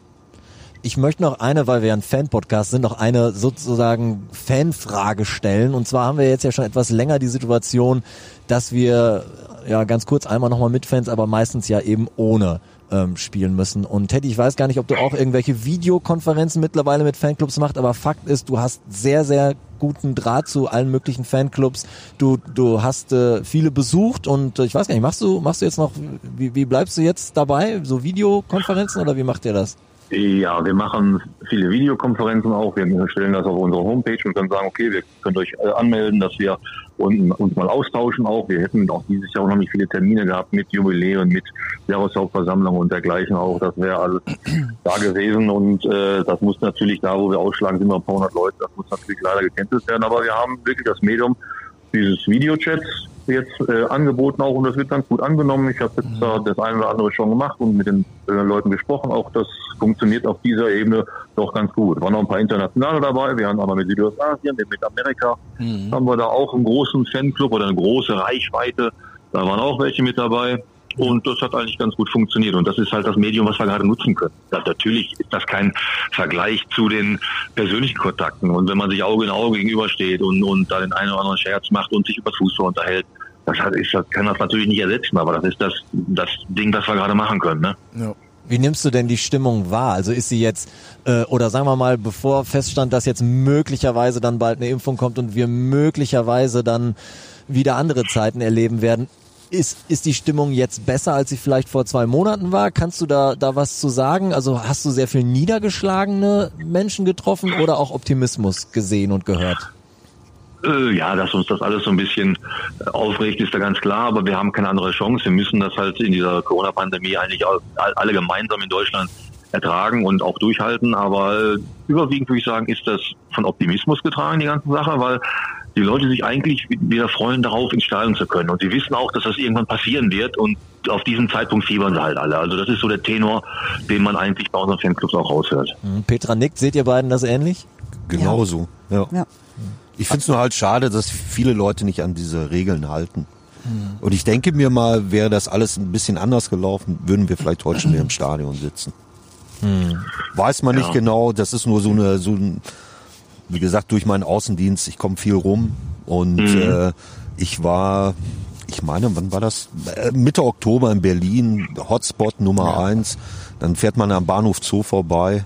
Ich möchte noch eine, weil wir ein Fan-Podcast sind, noch eine sozusagen Fanfrage stellen. Und zwar haben wir jetzt ja schon etwas länger die Situation, dass wir ja ganz kurz einmal nochmal mit Fans, aber meistens ja eben ohne ähm, spielen müssen. Und Teddy, ich weiß gar nicht, ob du auch irgendwelche Videokonferenzen mittlerweile mit Fanclubs machst, aber Fakt ist, du hast sehr, sehr guten Draht zu allen möglichen Fanclubs. Du, du hast äh, viele besucht und äh, ich weiß gar nicht, machst du, machst du jetzt noch, wie, wie bleibst du jetzt dabei? So Videokonferenzen oder wie macht ihr das? Ja, wir machen viele Videokonferenzen auch. Wir stellen das auf unsere Homepage und können sagen, okay, wir könnt euch anmelden, dass wir uns, mal austauschen auch. Wir hätten auch dieses Jahr nicht viele Termine gehabt mit Jubiläen, mit Jahreshauptversammlung und dergleichen auch. Das wäre alles da gewesen und äh, das muss natürlich da, wo wir ausschlagen, sind wir ein paar hundert Leute. Das muss natürlich leider gecancelt werden. Aber wir haben wirklich das Medium dieses Videochats jetzt äh, angeboten auch und das wird ganz gut angenommen. Ich habe jetzt da das eine oder andere schon gemacht und mit den äh, Leuten gesprochen. Auch das funktioniert auf dieser Ebene doch ganz gut. Waren noch ein paar internationale dabei. Wir haben aber mit Südostasien, mit Amerika, haben wir da auch einen großen Fanclub oder eine große Reichweite. Da waren auch welche mit dabei. Und das hat eigentlich ganz gut funktioniert. Und das ist halt das Medium, was wir gerade nutzen können. Ja, natürlich ist das kein Vergleich zu den persönlichen Kontakten. Und wenn man sich Auge in Auge gegenübersteht und, und da den einen oder anderen Scherz macht und sich über Fußball unterhält, das hat, ist, das kann das natürlich nicht ersetzen. Aber das ist das, das Ding, was wir gerade machen können. Ne? Ja. Wie nimmst du denn die Stimmung wahr? Also ist sie jetzt, äh, oder sagen wir mal, bevor feststand, dass jetzt möglicherweise dann bald eine Impfung kommt und wir möglicherweise dann wieder andere Zeiten erleben werden, ist, ist die Stimmung jetzt besser, als sie vielleicht vor zwei Monaten war? Kannst du da, da was zu sagen? Also hast du sehr viel niedergeschlagene Menschen getroffen oder auch Optimismus gesehen und gehört? Äh, ja, dass uns das alles so ein bisschen äh, aufregt, ist da ganz klar, aber wir haben keine andere Chance. Wir müssen das halt in dieser Corona-Pandemie eigentlich all- all- alle gemeinsam in Deutschland ertragen und auch durchhalten. Aber äh, überwiegend würde ich sagen, ist das von Optimismus getragen, die ganze Sache, weil die Leute sich eigentlich wieder freuen, darauf ins Stadion zu können. Und sie wissen auch, dass das irgendwann passieren wird und auf diesen Zeitpunkt fiebern sie halt alle. Also das ist so der Tenor, den man eigentlich bei unseren Fanclubs auch raushört. Hm, Petra nickt, seht ihr beiden das ähnlich? Genauso. Ja. Ja. Ich finde es nur halt schade, dass viele Leute nicht an diese Regeln halten. Und ich denke mir mal, wäre das alles ein bisschen anders gelaufen, würden wir vielleicht heute schon wieder im Stadion sitzen. Weiß man nicht Ja. genau, das ist nur so eine, so ein, wie gesagt, durch meinen Außendienst, ich komme viel rum und äh, ich war, ich meine, wann war das? Äh, Mitte Oktober in Berlin, Hotspot Nummer eins. Dann fährt man am Bahnhof Zoo vorbei,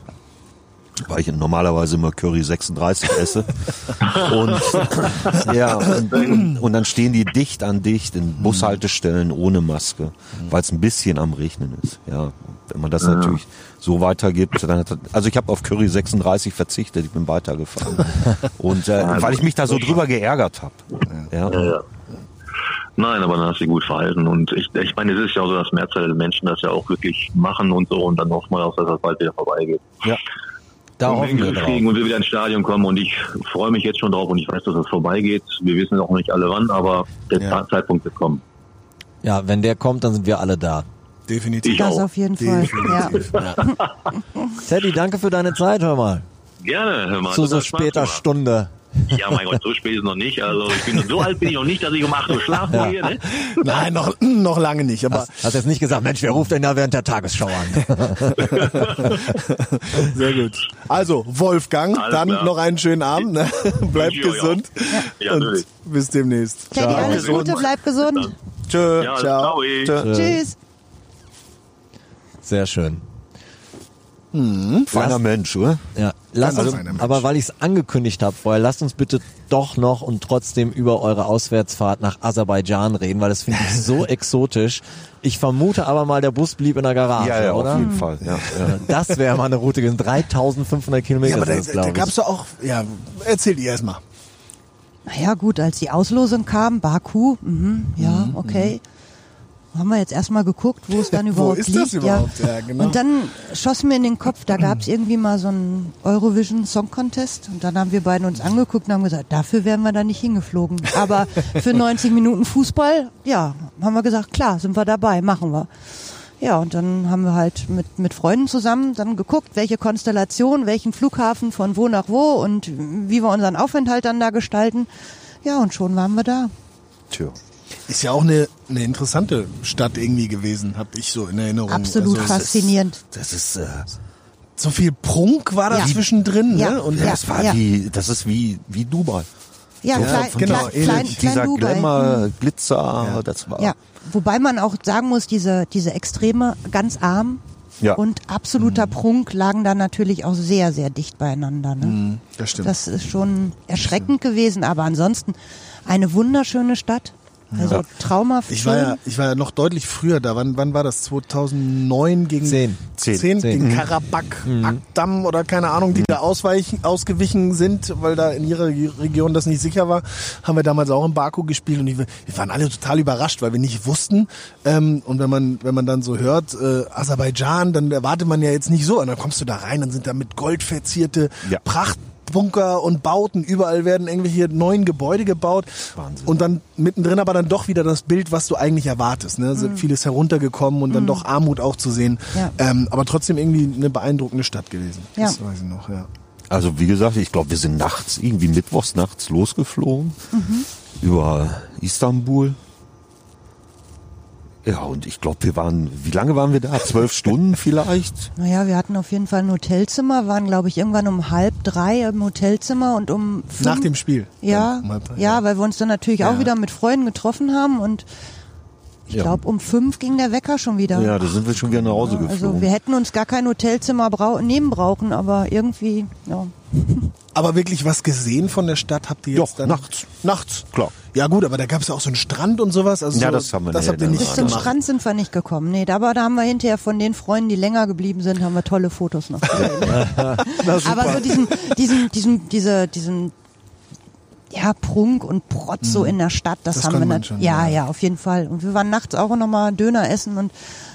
weil ich normalerweise immer Curry 36 esse. und ja, und, und dann stehen die dicht an dicht in Bushaltestellen ohne Maske, weil es ein bisschen am Regnen ist. Ja, wenn man das natürlich so weitergibt, dann hat, also ich habe auf Curry 36 verzichtet, ich bin weitergefahren. Und äh, weil ich mich da so drüber geärgert habe. Ja. Ja. Nein, aber dann hast du dich gut verhalten. Und ich, ich meine, es ist ja auch so, dass Mehrzahl der Menschen das ja auch wirklich machen und so. Und dann hofft man auch, dass das bald wieder vorbeigeht. Da und hoffen wir drauf. kriegen und wir wieder ins Stadion kommen. Und ich freue mich jetzt schon drauf und ich weiß, dass es vorbeigeht. Wir wissen auch nicht alle wann, aber der Ja. Zeitpunkt wird kommen. Ja, wenn der kommt, dann sind wir alle da. Definitiv. Ich Das auch. auf jeden Fall. Ja. Definitiv. Ja. Teddy, danke für deine Zeit, hör mal. Gerne, hör mal. Zu so später. Stunde. Ja, mein Gott, so spät ist noch nicht. Also ich bin so alt bin ich noch nicht, dass ich um 8 Uhr schlafen gehe. Ne? Nein, noch, noch lange nicht. Aber Hast, hast jetzt nicht gesagt, Mensch, wer ruft denn da während der Tagesschau an? sehr gut. Also, Wolfgang, Alles dann klar. noch einen schönen Abend. Ne? Bleib gesund. Ja, Und bis demnächst. Teddy, alles Gesund. Gute, bleib gesund. Tschö. Ja, Ciao. ciao. Tschö. Tschüss. Sehr schön. Feiner Mensch, oder? Ja, lasst Ganz uns, aber weil ich es angekündigt habe vorher, lasst uns bitte doch noch und trotzdem über eure Auswärtsfahrt nach Aserbaidschan reden, weil das finde ich so exotisch. Ich vermute aber mal, der Bus blieb in der Garage, ja, ja, oder? auf jeden Fall. Ja, ja. Das wäre mal eine Route gewesen. 3500 Kilometer Ja, aber da, sind das, da ich. gab's doch auch, ja, erzählt ihr erstmal. Naja, gut, als die Auslosung kam, Baku, mhm, ja, okay. Haben wir jetzt erstmal geguckt, wo es dann Wo überhaupt ist liegt. das überhaupt? Ja, genau. Und dann schoss mir in den Kopf, da gab es irgendwie mal so einen Eurovision Song Contest und dann haben wir beiden uns angeguckt und haben gesagt, dafür wären wir da nicht hingeflogen. Aber für 90 Minuten Fußball, ja, haben wir gesagt, klar, sind wir dabei, machen wir. Ja, und dann haben wir halt mit, mit Freunden zusammen dann geguckt, welche Konstellation, welchen Flughafen von wo nach wo und wie wir unseren Aufenthalt dann da gestalten. Ja, und schon waren wir da. Tja. Ist ja auch eine, eine interessante Stadt irgendwie gewesen, habe ich so in Erinnerung. Absolut Also, faszinierend. Das ist, äh, so viel Prunk war da Ja. zwischendrin, Ja. ne? Und Ja. das war wie, das ist wie, wie Dubai. Ja, So, klein, genau, klein, klein, klein Dieser Dubai. Glamour, Glitzer, das war. Ja, wobei man auch sagen muss, diese, diese Extreme, ganz arm Ja. und absoluter Prunk lagen da natürlich auch sehr, sehr dicht beieinander. Ne? Mhm, das stimmt. Das ist schon erschreckend gewesen, aber ansonsten eine wunderschöne Stadt. Also traumhaft Ich war ja, ich war ja noch deutlich früher da. Wann, wann war das? 2009 gegen Zehn. Zehn. Zehn, Zehn. gegen Mhm. Karabakh, Akdam oder keine Ahnung, die da ausweichen, ausgewichen sind, weil da in ihrer Region das nicht sicher war, haben wir damals auch in Baku gespielt und die, wir waren alle total überrascht, weil wir nicht wussten. Ähm, und wenn man wenn man dann so hört, äh, Aserbaidschan, dann erwartet man ja jetzt nicht so. Und dann kommst du da rein, dann sind da mit Gold verzierte Ja. Prachtbunker und Bauten. Überall werden irgendwelche neuen Gebäude gebaut. Wahnsinn. Und dann mittendrin aber dann doch wieder das Bild, was du eigentlich erwartest. Ne? So Vieles heruntergekommen und dann doch Armut auch zu sehen. Ja. Ähm, aber trotzdem irgendwie eine beeindruckende Stadt gewesen. Ja. Das weiß ich noch, ja. Also wie gesagt, ich glaube, wir sind nachts, irgendwie mittwochs nachts losgeflogen über Istanbul. Ja, und ich glaube, wir waren, wie lange waren wir da? Zwölf Stunden vielleicht? Naja, wir hatten auf jeden Fall ein Hotelzimmer, waren glaube ich irgendwann um halb drei im Hotelzimmer und um fünf, Nach dem Spiel. Ja, um drei, ja, weil wir uns dann natürlich auch Ja. wieder mit Freunden getroffen haben und ich Ja. glaube um fünf ging der Wecker schon wieder. Ja, da sind wir schon wieder nach Hause Also geflogen. wir hätten uns gar kein Hotelzimmer brau nehmen brauchen, aber irgendwie, ja. Aber wirklich was gesehen von der Stadt habt ihr jetzt Doch, dann? nachts. Nachts. Klar. Ja gut, aber da gab es ja auch so einen Strand und sowas. Also Ja, so, das haben wir das nicht. habt ihr Bis nicht Bis zum gemacht. Strand sind wir nicht gekommen. Nee, aber da haben wir hinterher von den Freunden, die länger geblieben sind, haben wir tolle Fotos noch gesehen. aber so diesen, diesen, diesen, diese, diesen, ja, Prunk und Protz so in der Stadt, das, Das haben wir konnte man nat- schon, ja, ja. ja, auf jeden Fall. Und wir waren nachts auch noch mal Döner essen und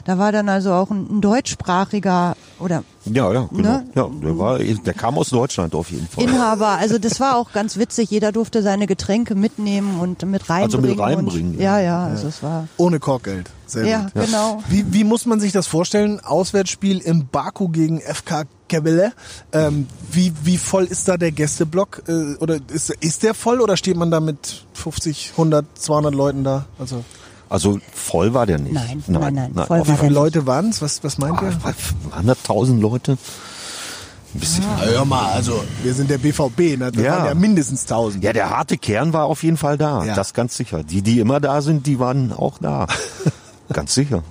da war dann also auch ein, ein deutschsprachiger oder Ja, ja, genau. Ne? Ja, der, war, der kam aus Deutschland auf jeden Fall. Inhaber. Also das war auch ganz witzig. Jeder durfte seine Getränke mitnehmen und mit Also reinbringen. mit reinbringen, Und, ja, ja, also es war. Ohne Korkgeld. Sehr Ja, gut. genau. Wie, wie muss man sich das vorstellen? Auswärtsspiel im Baku gegen FK Kebele. Ähm, wie, wie voll ist da der Gästeblock? Äh, oder ist, ist der voll oder steht man da mit 50, 100, 200 Leuten da? Also Also voll war der nicht. Nein, nein, nein, voll auf wie war der Leute waren es? Was, was meint ihr? Fall 100.000 Leute. Ein bisschen. Na, hör mal, also wir sind der BVB, ne? Da Ja. waren ja mindestens 1000. Ja, der harte Kern war auf jeden Fall da. Ja. Das ganz sicher. Die, die immer da sind, die waren auch da. ganz sicher.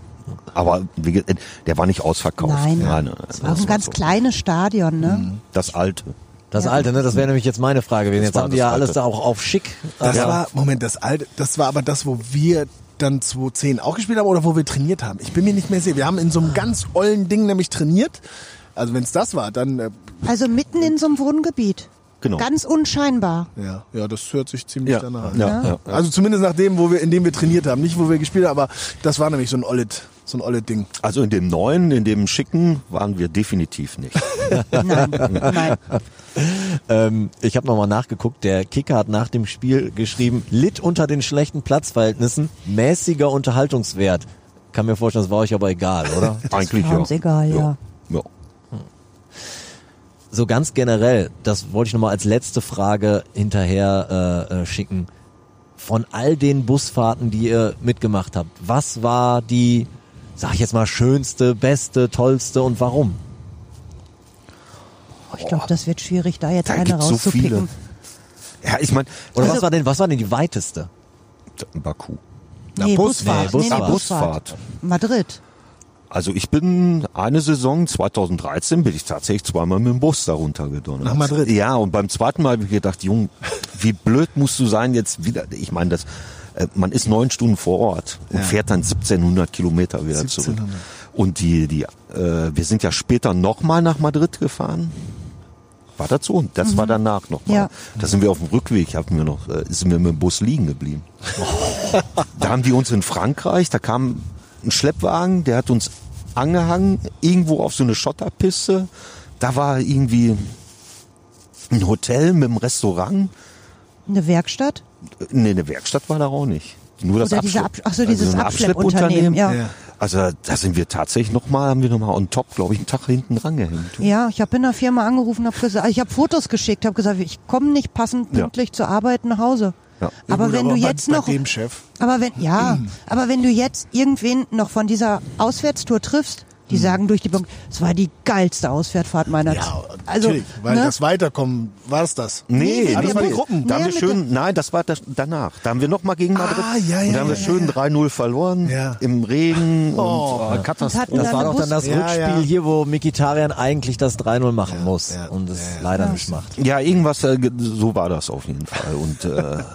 Aber wie, der war nicht ausverkauft. Nein, nein, nein, es war das ein ganz so. kleines Stadion, ne? Das alte. Das Ja. alte, ne? Das wäre nämlich jetzt meine Frage gewesen. Das Jetzt haben die das ja alles Alte. da auch auf schick. Das Ja. war, Moment, das alte, das war aber das, wo wir dann 2010 auch gespielt haben oder wo wir trainiert haben. Ich bin mir nicht mehr sicher. Wir haben in so einem ganz ollen Ding nämlich trainiert. Also wenn es das war, dann äh, Also mitten in so einem Wohngebiet. Genau. Ganz unscheinbar. ja, ja, das hört sich ziemlich Ja, danach an. ja, ja. Also zumindest nach dem, wo wir, in dem wir trainiert haben, nicht wo wir gespielt haben, aber das war nämlich so ein ollet, so ein ollet Ding. Also in dem neuen, in dem schicken waren wir definitiv nicht. Nein, nein. Ähm, ich habe nochmal nachgeguckt. Der Kicker hat nach dem Spiel geschrieben, litt unter den schlechten Platzverhältnissen, mäßiger Unterhaltungswert. Kann mir vorstellen, das war euch aber egal, oder? Eigentlich war ja. egal, ja. ja. so ganz generell, das wollte ich nochmal als letzte Frage hinterher äh, äh, schicken. Von all den Busfahrten, die ihr mitgemacht habt, was war die, sag ich jetzt mal, schönste, beste, tollste und warum? Ich glaube, das wird schwierig, da jetzt Da eine gibt's so rauszupicken. Ja, ich meine, Oder Also- was war denn, was war denn die weiteste? Baku. nee, Bus- Busfahrt. nee, Busfahrt. Nee, nee, Busfahrt. Madrid. Also ich bin eine Saison 2013 bin ich tatsächlich zweimal mit dem Bus da runtergedonnert. Nach Madrid? Ja, und beim zweiten Mal habe ich gedacht, Jung, wie blöd musst du sein jetzt wieder. Ich meine, das, man ist neun Stunden vor Ort und Ja. fährt dann 1700 Kilometer wieder zurück. 1700. Und die, die, äh, wir sind ja später nochmal nach Madrid gefahren. War das so? Das war danach nochmal. Ja. Da sind wir auf dem Rückweg, haben wir noch, äh, sind wir mit dem Bus liegen geblieben. da haben die uns in Frankreich, da kam ein Schleppwagen, der hat uns angehangen, irgendwo auf so eine Schotterpiste. Da war irgendwie ein Hotel mit einem Restaurant. Eine Werkstatt? Nee, eine Werkstatt war da auch nicht. Nur das Oder diese Abschlepp- Ab- ach so, dieses ein Abschleppunternehmen, ja. Ja. Also da sind wir tatsächlich nochmal, haben wir nochmal on top, glaube ich, einen Tag hinten dran gehängt. Ja, ich habe in der Firma angerufen, habe gesagt, ich habe Fotos geschickt, habe gesagt, ich komme nicht passend Ja. pünktlich zur Arbeit nach Hause. Ja. Aber Gut, wenn du bei, jetzt bei noch, dem Chef. aber wenn ja, aber wenn du jetzt irgendwen noch von dieser Auswärtstour triffst, die sagen durch die Bank, es war die geilste Auswärtsfahrt meiner Ja, also, natürlich, weil ne? das Weiterkommen, war es das? Nee, Nee, mit das war die Gruppen. Da haben wir schön, nein, das war das, danach. Da haben wir nochmal gegen Madrid. Ah, ja, ja, und da haben wir ja, schön 3-0 verloren. Ja. Im Regen Oh. und äh, Katastrophe. Und Das dann war doch dann das Ja, Rückspiel ja. hier, wo Mikitarian eigentlich das 3-0 machen muss ja, und es ja, ja. leider nicht macht. Ja, irgendwas, äh, so war das auf jeden Fall. Und, äh, also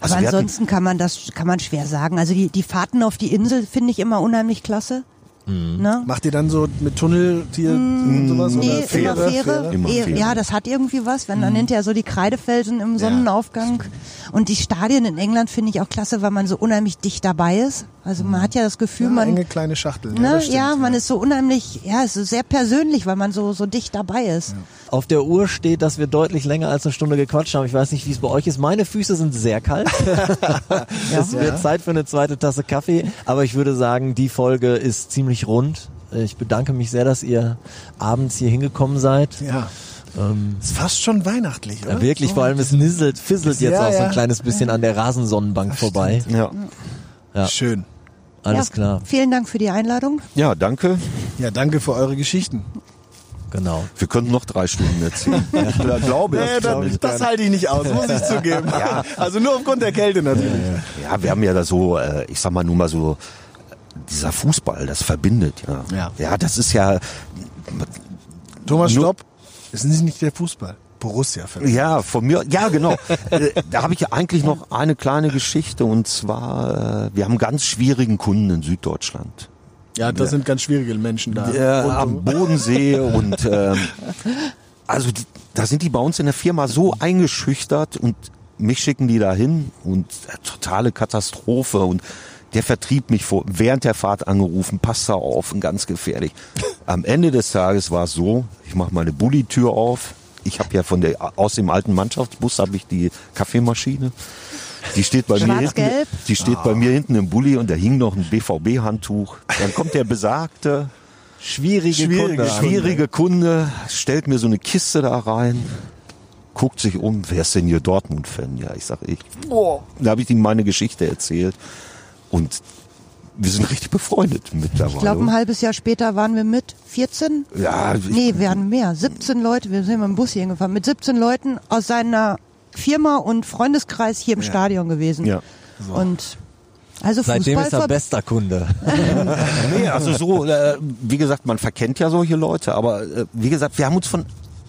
Aber hatten, ansonsten kann man das kann man schwer sagen. Also die, die Fahrten auf die Insel finde ich immer unheimlich klasse. Ne? Macht ihr dann so mit Tunnel hier und sowas? Nee, oder immer Fähre? Fähre. Immer Fähre. Ja, das hat irgendwie was, wenn dann hinterher so die Kreidefelsen im Sonnenaufgang. Und die Stadien in England finde ich auch klasse, weil man so unheimlich dicht dabei ist. Also man hat ja das Gefühl, Ja, man enge kleine Schachtel. ja, Ne, das stimmt, ja, man ist so unheimlich, ja, es ist sehr persönlich, weil man so, so dicht dabei ist. Auf der Uhr steht, dass wir deutlich länger als eine Stunde gequatscht haben. Ich weiß nicht, wie es bei euch ist. Meine Füße sind sehr kalt. es wird Zeit für eine zweite Tasse Kaffee. Aber ich würde sagen, die Folge ist ziemlich rund. Ich bedanke mich sehr, dass ihr abends hier hingekommen seid. Ja. ist fast schon weihnachtlich, oder? Ja, wirklich, vor allem es nisselt, fisselt jetzt Ja, auch so ja. ein kleines bisschen an der Rasensonnenbank vorbei. ja. Ja. Schön. Alles ja, klar, Vielen Dank für die Einladung. ja, danke. Ja, danke für eure Geschichten. genau. Wir könnten noch drei Stunden erzählen. Ich gl- glaube, Nee, das, glaube das, ich das halte ich nicht aus, muss ich zugeben. Also nur aufgrund der Kälte natürlich. Ja, wir haben ja da so, äh, ich sag mal nur mal so, äh, dieser Fußball, das verbindet, ja. Ja. Ja, das ist ja, Thomas, stopp. Es ist nicht der Fußball. Borussia vielleicht. Ja, von mir, ja genau. Äh, da habe ich ja eigentlich noch eine kleine Geschichte und zwar, äh, wir haben einen ganz schwierigen Kunden in Süddeutschland. Ja, das sind ganz schwierige Menschen da. Und- am Bodensee und ähm, also die, da sind die bei uns in der Firma so eingeschüchtert und mich schicken die da hin und äh, totale Katastrophe und der Vertrieb mich vor, während der Fahrt angerufen, passt da auf und ganz gefährlich. Am Ende des Tages war es so, ich mache meine Bullitür auf. Ich habe ja von der aus dem alten Mannschaftsbus habe ich die Kaffeemaschine. Die steht bei mir hinten, die steht bei mir hinten im Bulli und da hing noch ein BVB-Handtuch. Dann kommt der besagte Schwierige, Schwierige, Kunde. schwierige Kunde, stellt mir so eine Kiste da rein, guckt sich um, wer ist denn hier Dortmund-Fan? Ja, ich sag ich. Da habe ich ihm meine Geschichte erzählt und wir sind richtig befreundet mittlerweile. Ich glaube, ein halbes Jahr später waren wir mit 14? ja, Nee, wir waren mehr. 17 Leute, wir sind mit dem Bus hier hingefahren. Mit 17 Leuten aus seiner Firma und Freundeskreis hier im Stadion gewesen. Ja. Und also Seitdem ist er bester Kunde. nee, also so, äh, wie gesagt, man verkennt ja solche Leute, aber äh, wie gesagt, wir haben uns von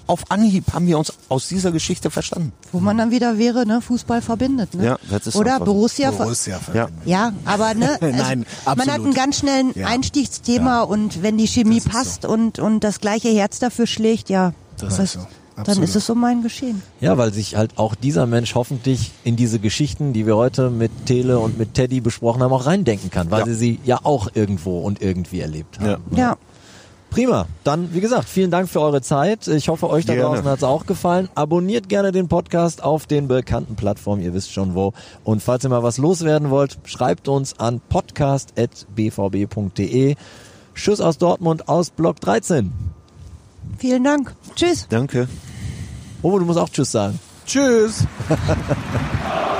auf Anhieb haben wir uns aus dieser Geschichte verstanden. wo man dann wieder wäre, ne, Fußball verbindet, ne? Ja, das ist Oder einfach- Borussia, ver- Borussia. Ja. Ja, aber ne, also Nein, man hat absolut. einen ganz schnellen Ja. Einstiegsthema Ja. und wenn die Chemie Das passt und und das gleiche Herz dafür schlägt, ja, Das was- ist so. dann Absolut. ist es so mein Geschehen. Ja, weil sich halt auch dieser Mensch hoffentlich in diese Geschichten, die wir heute mit Tele und mit Teddy besprochen haben, auch reindenken kann, weil Ja. sie sie ja auch irgendwo und irgendwie erlebt haben. Ja. Ja. Prima. Dann, wie gesagt, vielen Dank für eure Zeit. Ich hoffe, euch da Gerne. draußen hat es auch gefallen. Abonniert gerne den Podcast auf den bekannten Plattformen, ihr wisst schon wo. Und falls ihr mal was loswerden wollt, schreibt uns an podcast.bvb.de. Tschüss aus Dortmund aus Block 13. Vielen Dank. Tschüss. Danke. Oh, du musst auch Tschüss sagen. Tschüss.